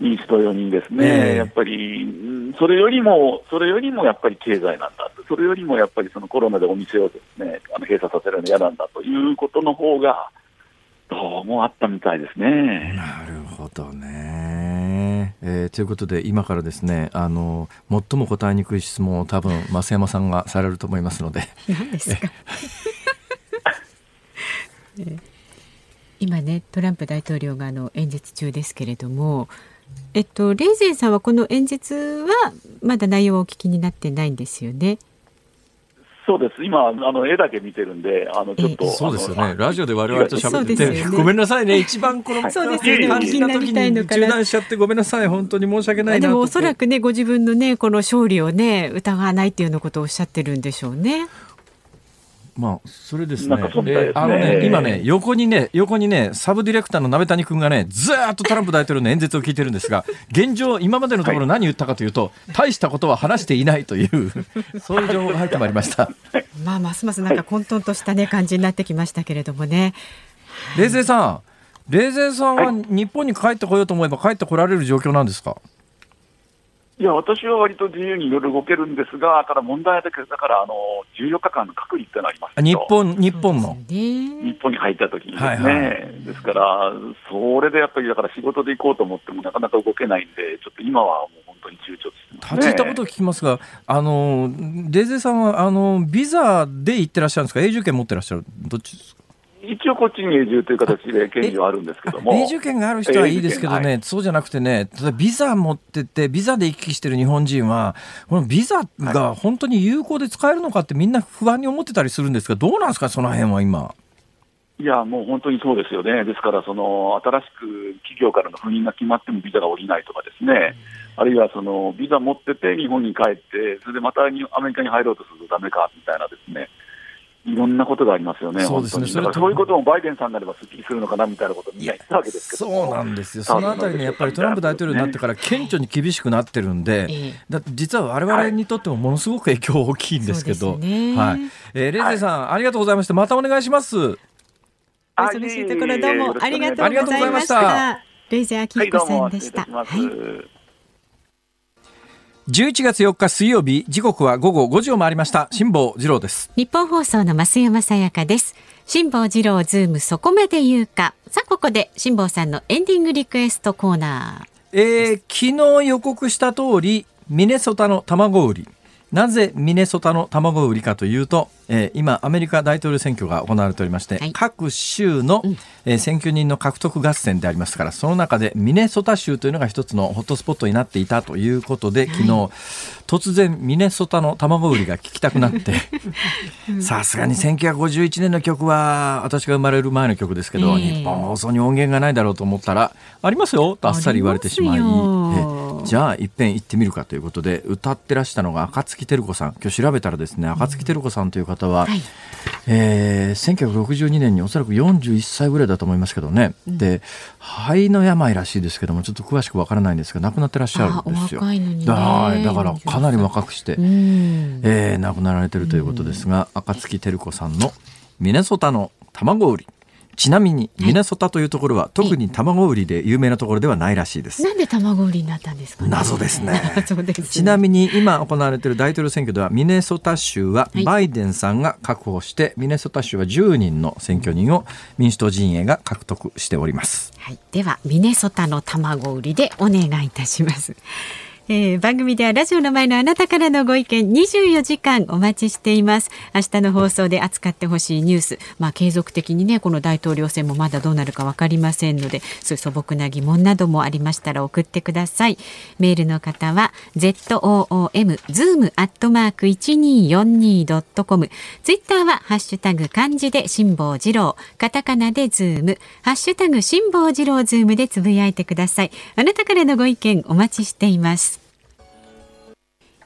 民主党4人ですね、ええ。やっぱり、うんそれよりも、それよりもやっぱり経済なんだと、それよりもやっぱりそのコロナでお店をですねあの閉鎖させるの嫌なんだということの方が、どうもあったみたいですね。なるほどね。えーということで今からですねあの最も答えにくい質問を多分増山さんがされると思いますので。何ですか？えー今ねトランプ大統領があの演説中ですけれども、えっと、レーゼンさんはこの演説はまだ内容をお聞きになってないんですよね？そうです、今、あの絵だけ見てるんで、あのちょっと、そうですよね。ラジオで我々と喋ってて、よね。ごめんなさいね。一番このそうですよね。肝心な時に中断しちゃってごめんなさい。本当に申し訳ないでもおそらくねご自分のねこの勝利をね疑わないっていうようなことをおっしゃってるんでしょうね。まあそれですね。なね。あのね今ね横にね横にねサブディレクターの鍋谷君がねずーっとトランプ大統領の演説を聞いてるんですが 現状今までのところ何言ったかというと、大したことは話していないというそういう情報が入ってまいりました。まあますますなんか混沌としたね感じになってきましたけれどもね。冷静さん、冷静さんは日本に帰ってこようと思えば帰ってこられる状況なんですか？いや、私は割と自由にいろいろ動けるんですが、ただ問題だけど、だからあの14日間の隔離ってのありますあ日本日本の。そうですね日本に入った時にですね、はいはですから、それでやっぱりだから仕事で行こうと思ってもなかなか動けないんで、ちょっと今はもう本当に躊躇してます、ね。立ち入ったことを聞きますが、あの冷静さんはあのビザで行ってらっしゃるんですか、永住権持ってらっしゃる、どっちですか？一応こっちに永住という形で権利はあるんですけども、永住権がある人はいいですけどね、永住そうじゃなくてね、ビザ持ってて、ビザで行き来してる日本人は、このビザが本当に有効で使えるのかって、みんな不安に思ってたりするんですが、どうなんですか、その辺は今。いや、もう本当にそうですよね、ですから、その新しく企業からの赴任が決まってもビザが下りないとかですね、あるいはそのビザ持ってて日本に帰って、それでまたにアメリカに入ろうとするとダメかみたいなですね。いろんなことがありますよね、そうですね。本当に。それそういうこともバイデンさんになればすっきりするのかなみたいなことをみんな言ったわけですけど。もそうなんですよ、そのあたりね、やっぱりトランプ大統領になってから顕著に厳しくなってるんで、ええ。だって実は我々にとってもものすごく影響大きいんですけど、はい。えーレイゼさん、ありがとうございました、またお願いします。お忙しいところどうもありがとうございました。た。レイゼアキはい、ヒコさんでした。はい11月4日水曜日、時刻は午後5時を回りました。辛坊治郎です。ニッポン放送の増山さやかです。辛坊治郎ズームそこまで言うか。さあここで辛坊さんのエンディングリクエストコーナー。えー昨日予告した通り、ミネソタの卵売り、なぜミネソタの卵売りかというと、えー、今アメリカ大統領選挙が行われておりまして、はい、各州の、えー、選挙人の獲得合戦でありますからその中でミネソタ州というのが一つのホットスポットになっていたということで昨日、はい、突然ミネソタの卵売りが聞きたくなって。さすがに1951年の曲は私が生まれる前の曲ですけど、えー、日本放送に音源がないだろうと思ったらありますよとあっさり言われてしまい。じゃあいっぺん行ってみるかということで歌ってらしたのが暁照子さん。今日調べたらですね暁照子さんという方は、はい、えー、1962年におそらく41歳ぐらいだと思いますけどね、うん、で肺の病らしいですけどもちょっと詳しくわからないんですが亡くなってらっしゃるんですよ。だだからかなり若くして、えー、亡くなられてるということですが暁照子さんの「ミネソタの卵売り」ちなみにミネソタというところは、特に卵売りで有名なところではないらしいです。なんで卵売りになったんですか、ね、謎ですね。ちなみに今行われている大統領選挙ではミネソタ州はバイデンさんが確保して、はい、ミネソタ州は10人の選挙人を民主党陣営が獲得しております。はい、ではミネソタの卵売りでお願いいたします。えー、番組ではラジオの前のあなたからのご意見24時間お待ちしています。明日の放送で扱ってほしいニュースまあ継続的にねこの大統領選もまだどうなるかわかりませんのでそういう素朴な疑問などもありましたら送ってください。メールの方は ZOOM zoom アットマーク 1242.com ツイッターはハッシュタグ漢字で辛坊治郎。カタカナでズーム。ハッシュタグ辛坊治郎ズームでつぶやいてください。あなたからのご意見お待ちしています。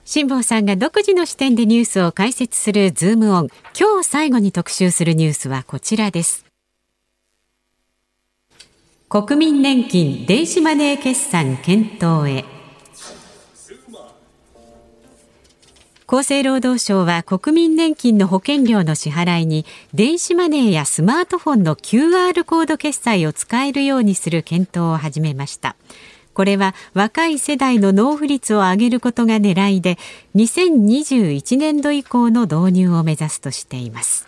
辛坊さんが独自の視点でニュースを解説するズームオン。今日最後に特集するニュースはこちらです。国民年金電子マネー決済検討へ。厚生労働省は国民年金の保険料の支払いに電子マネーやスマートフォンの QR コード決済を使えるようにする検討を始めました。これは若い世代の納付率を上げることが狙いで2021年度以降の導入を目指すとしています。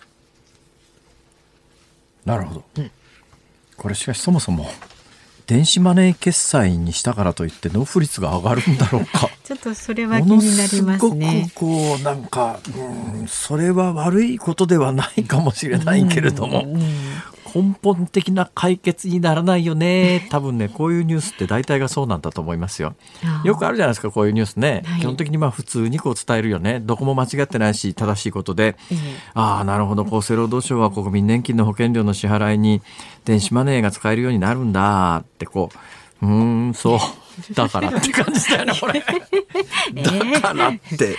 なるほど、うん、これしかしそもそも電子マネー決済にしたからといって納付率が上がるんだろうか。ちょっとそれは気になりますね。こうなんか、うん、それは悪いことではないかもしれないけれども、うんうん、根本的な解決にならないよね。多分ねこういうニュースって大体がそうなんだと思いますよ。よくあるじゃないですかこういうニュースね、はい、基本的にまあ普通にこう伝えるよね。どこも間違ってないし正しいことで、うん、ああなるほど。厚生労働省は国民年金の保険料の支払いに電子マネーが使えるようになるんだってこううんそう。だからって感じだよねこれ。だからって、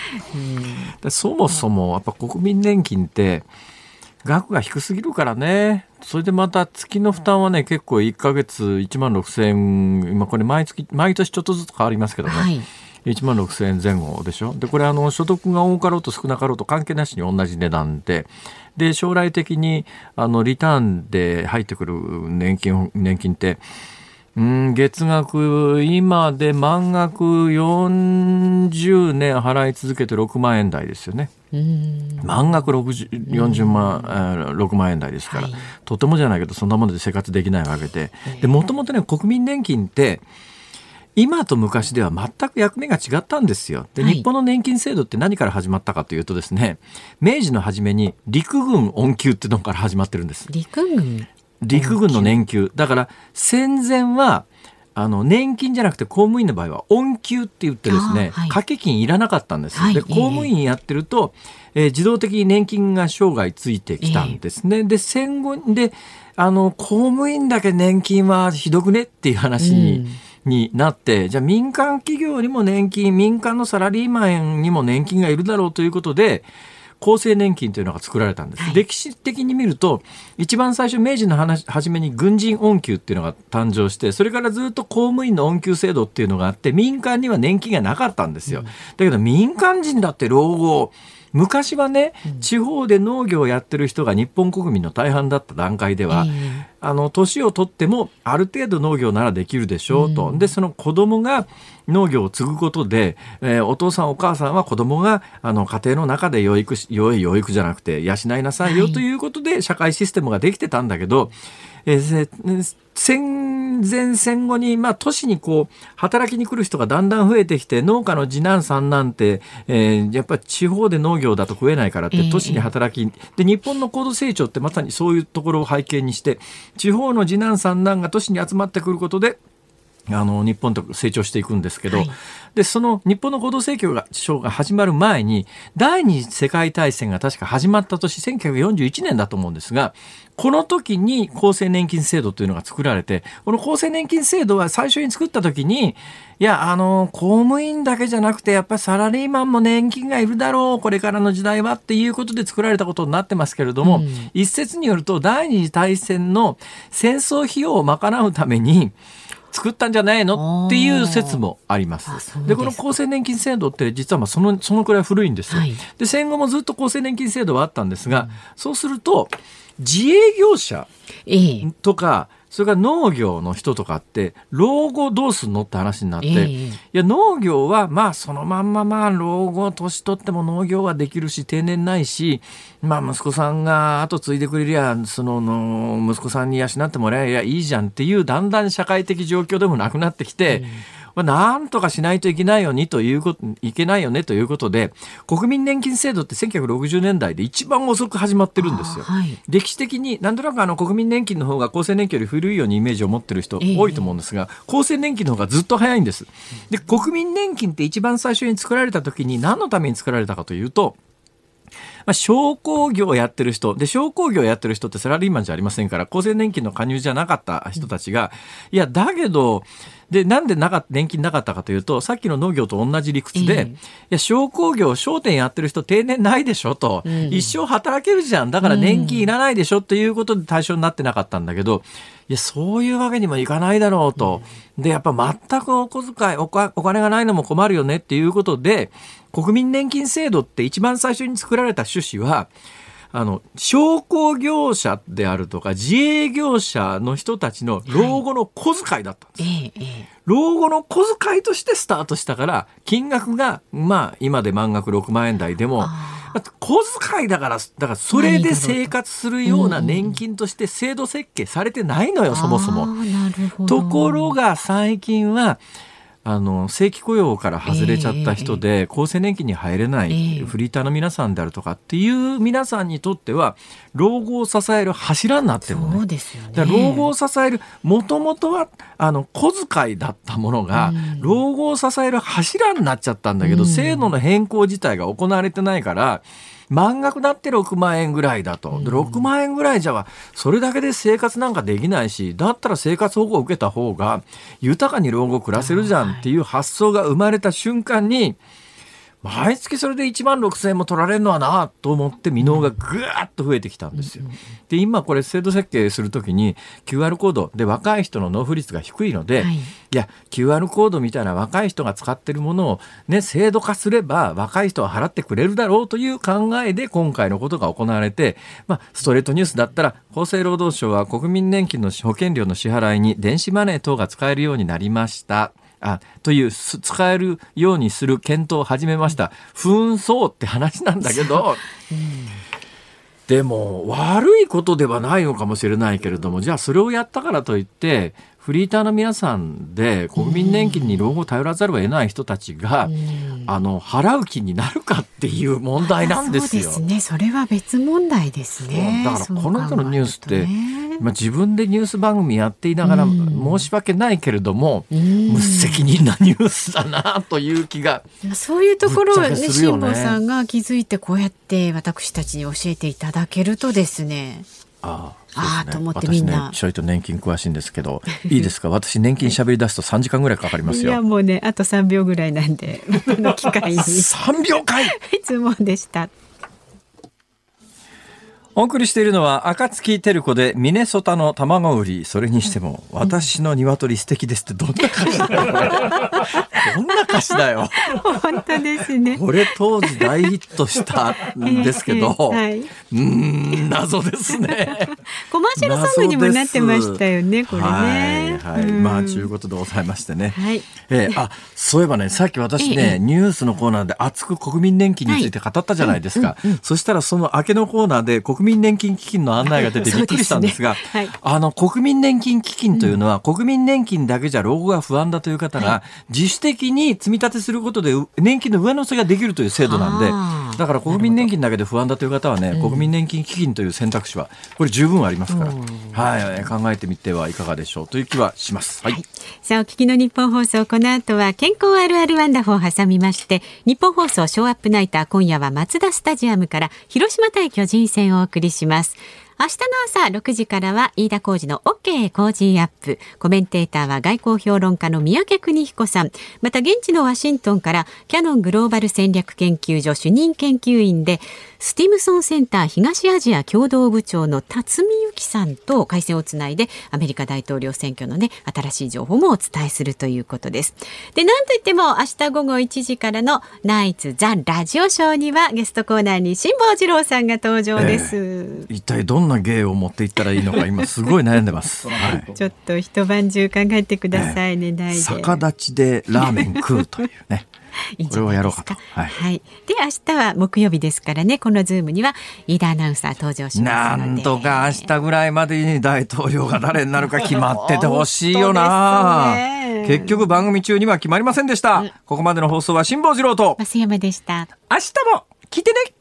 うん、そもそもやっぱ国民年金って額が低すぎるからね。それでまた月の負担はね、結構1ヶ月1万6千円、今これ毎月、毎年ちょっとずつ変わりますけどね。はい1万6千円前後でしょ。で、これあの、所得が多かろうと少なかろうと関係なしに同じ値段で、で、将来的に、あの、リターンで入ってくる年金、年金って、うん、月額、今で満額40年払い続けて6万円台ですよね。満額40万、6万円台ですから、はい、とてもじゃないけどそんなもので生活できないわけで。もともとね国民年金って今と昔では全く役目が違ったんですよ。で、日本の年金制度って何から始まったかというとですね、明治の初めに陸軍恩給ってのから始まってるんです。陸軍？陸軍の年給。だから戦前はあの年金じゃなくて公務員の場合は恩給って言ってですね、はい、掛け金いらなかったんです、はい、で公務員やってると、えー、自動的に年金が生涯ついてきたんですね、えー、で戦後であの公務員だけ年金はひどくねっていう話に、うん。になって、じゃあ民間企業にも年金、民間のサラリーマンにも年金がいるだろうということで、厚生年金というのが作られたんです、はい、歴史的に見ると一番最初明治の話初めに軍人恩給っていうのが誕生してそれからずっと公務員の恩給制度っていうのがあって民間には年金がなかったんですよ、うん、だけど民間人だって老後昔はね、地方で農業をやってる人が日本国民の大半だった段階では、あの年を取ってもある程度農業ならできるでしょうと、うん、でその子供が農業を継ぐことで、えー、お父さんお母さんは子供があの家庭の中で養育養育じゃなくて養いなさいよということで社会システムができてたんだけど、えー、戦戦前戦後に、まあ、都市にこう働きに来る人がだんだん増えてきて農家の次男三男って、えー、やっぱり地方で農業だと食えないからって都市に働き、で日本の高度成長ってまさにそういうところを背景にして地方の次男三男が都市に集まってくることであの日本と成長していくんですけど、はい、でその日本の行動成長がが始まる前に第二次世界大戦が確か始まった年1941年だと思うんですがこの時に厚生年金制度というのが作られてこの厚生年金制度は最初に作った時にいやあの公務員だけじゃなくてやっぱりサラリーマンも年金がいるだろうこれからの時代はっていうことで作られたことになってますけれども、うん、一説によると第二次大戦の戦争費用を賄うために作ったんじゃないの？っていう説もあります。でこの厚生年金制度って実はまあそのそのくらい古いんですよ。はい、で戦後もずっと厚生年金制度はあったんですが、うん、そうすると自営業者とか、それから農業の人とかって老後どうすんのって話になって、えー、いや農業はまあそのまんままあ老後年取っても農業はできるし定年ないしまあ息子さんが後継いでくれりゃそのの息子さんに養ってもらえりゃいいじゃんっていうだんだん社会的状況でもなくなってきて、えーまあ、なんとかしないといけないよにということ、いけないよねということで、国民年金制度って1960年代で一番遅く始まってるんですよ。はい、歴史的に、なんとなくあの国民年金の方が厚生年金より古いようにイメージを持ってる人多いと思うんですが、えー、厚生年金の方がずっと早いんです。で、国民年金って一番最初に作られた時に何のために作られたかというと、まあ、商工業をやってる人、で、商工業をやってる人ってサラリーマンじゃありませんから、厚生年金の加入じゃなかった人たちが、いや、だけど、で、なんでなか年金なかったかというと、さっきの農業と同じ理屈で、いや、商工業、商店やってる人定年ないでしょと、うん、一生働けるじゃん。だから年金いらないでしょっていうことで対象になってなかったんだけど、いや、そういうわけにもいかないだろうと。で、やっぱ全くお小遣いお金がないのも困るよねっていうことで、国民年金制度って一番最初に作られた趣旨は、あの商工業者であるとか自営業者の人たちの老後の小遣いだったんです、はい。老後の小遣いとしてスタートしたから金額がまあ今で満額6万円台でも小遣いだからだからそれで生活するような年金として制度設計されてないのよ、そもそも。ところが最近はあの正規雇用から外れちゃった人で、えー、厚生年金に入れない、フリーターの皆さんであるとかっていう皆さんにとっては老後を支える柱になってるのね。そうですよね老後を支えるもともとはあの小遣いだったものが、うん、老後を支える柱になっちゃったんだけど、うん、制度の変更自体が行われてないから。満額だって6万円ぐらいだと。で6万円ぐらいじゃ、それだけで生活なんかできないし、だったら生活保護を受けた方が豊かに老後暮らせるじゃんっていう発想が生まれた瞬間に、毎月それで1万6000円も取られるのはなと思って未納がぐわっと増えてきたんですよ。で今これ制度設計するときに QR コードで若い人の納付率が低いので、はい、いや QR コードみたいな若い人が使ってるものを、ね、制度化すれば若い人は払ってくれるだろうという考えで今回のことが行われて、まあ、ストレートニュースだったら厚生労働省は国民年金の保険料の支払いに電子マネー等が使えるようになりました。あという使えるようにする検討を始めました。紛争って話なんだけど、でも悪いことではないのかもしれないけれどもじゃあそれをやったからといってフリーターの皆さんで国民年金に老後頼らざるを得ない人たちが、あの払う気になるかっていう問題なんですよ。そうですね。それは別問題ですね。だからこの人のニュースって、まあ、自分でニュース番組やっていながら申し訳ないけれども、無責任なニュースだなという気がそういうところをね。辛坊さんが気づいてこうやって私たちに教えていただけるとですねああああと思ってみんな、ね、ちょいと年金詳しいんですけど いいですか？私年金喋り出すと3時間ぐらいかかりますよ。いやもうねあと3秒ぐらいなんで この機会に。3秒かい！質問でしたお送りしているのは暁照子でミネソタの卵売り。それにしても私の鶏素敵ですってどんな歌詞だよ。どんな歌詞だよ。本当ですね。これ当時大ヒットしたんですけど、はい、うん謎ですね。コマーシャルソングにもなってましたよねこれね。はい、はい、まあということでございましてね、はい、えー、あそういえばねさっき私ね、ニュースのコーナーで熱く国民年金について語ったじゃないですか、そしたらその明けのコーナーで国民年金基金の案内が出て びっくりしたんですが、すねはい。あの、国民年金基金というのは、国民年金だけじゃ老後が不安だという方が、自主的に積み立てすることでう年金の上乗せができるという制度なんでだから国民年金だけで不安だという方はね、国民年金基金という選択肢は、これ十分ありますから、はい、考えてみてはいかがでしょうという気はします。はい。さあ、お聞きの日本放送、この後は健康あるあるワンダフを挟みまして、日本放送ショーアップナイター、今夜は松田スタジアムから広島対巨人戦をお送りします。明日の朝6時からは飯田浩二の OK 工事アップ。コメンテーターは外交評論家の三宅邦彦さん。また現地のワシントンからキャノングローバル戦略研究所主任研究員でスティムソンセンター東アジア共同部長の辰巳由紀さんと回線をつないでアメリカ大統領選挙のね新しい情報もお伝えするということです。でなんといっても明日午後1時からのナイツザラジオショーにはゲストコーナーに辛坊治郎さんが登場です。一体どんな芸を持っていったらいいのか、今すごい悩んでます。はい。ちょっと一晩中考えてくださいね、ないで。逆立ちでラーメン食うというね。いいんじゃないですこれをやろうかと。はい。はい。で、明日は木曜日ですからね、このズームには飯田アナウンサー登場しますので。なんとか明日ぐらいまでに大統領が誰になるか決まっててほしいよな、ね。結局番組中には決まりませんでした。ここまでの放送は辛坊治郎と、増山でした。明日も聞いてね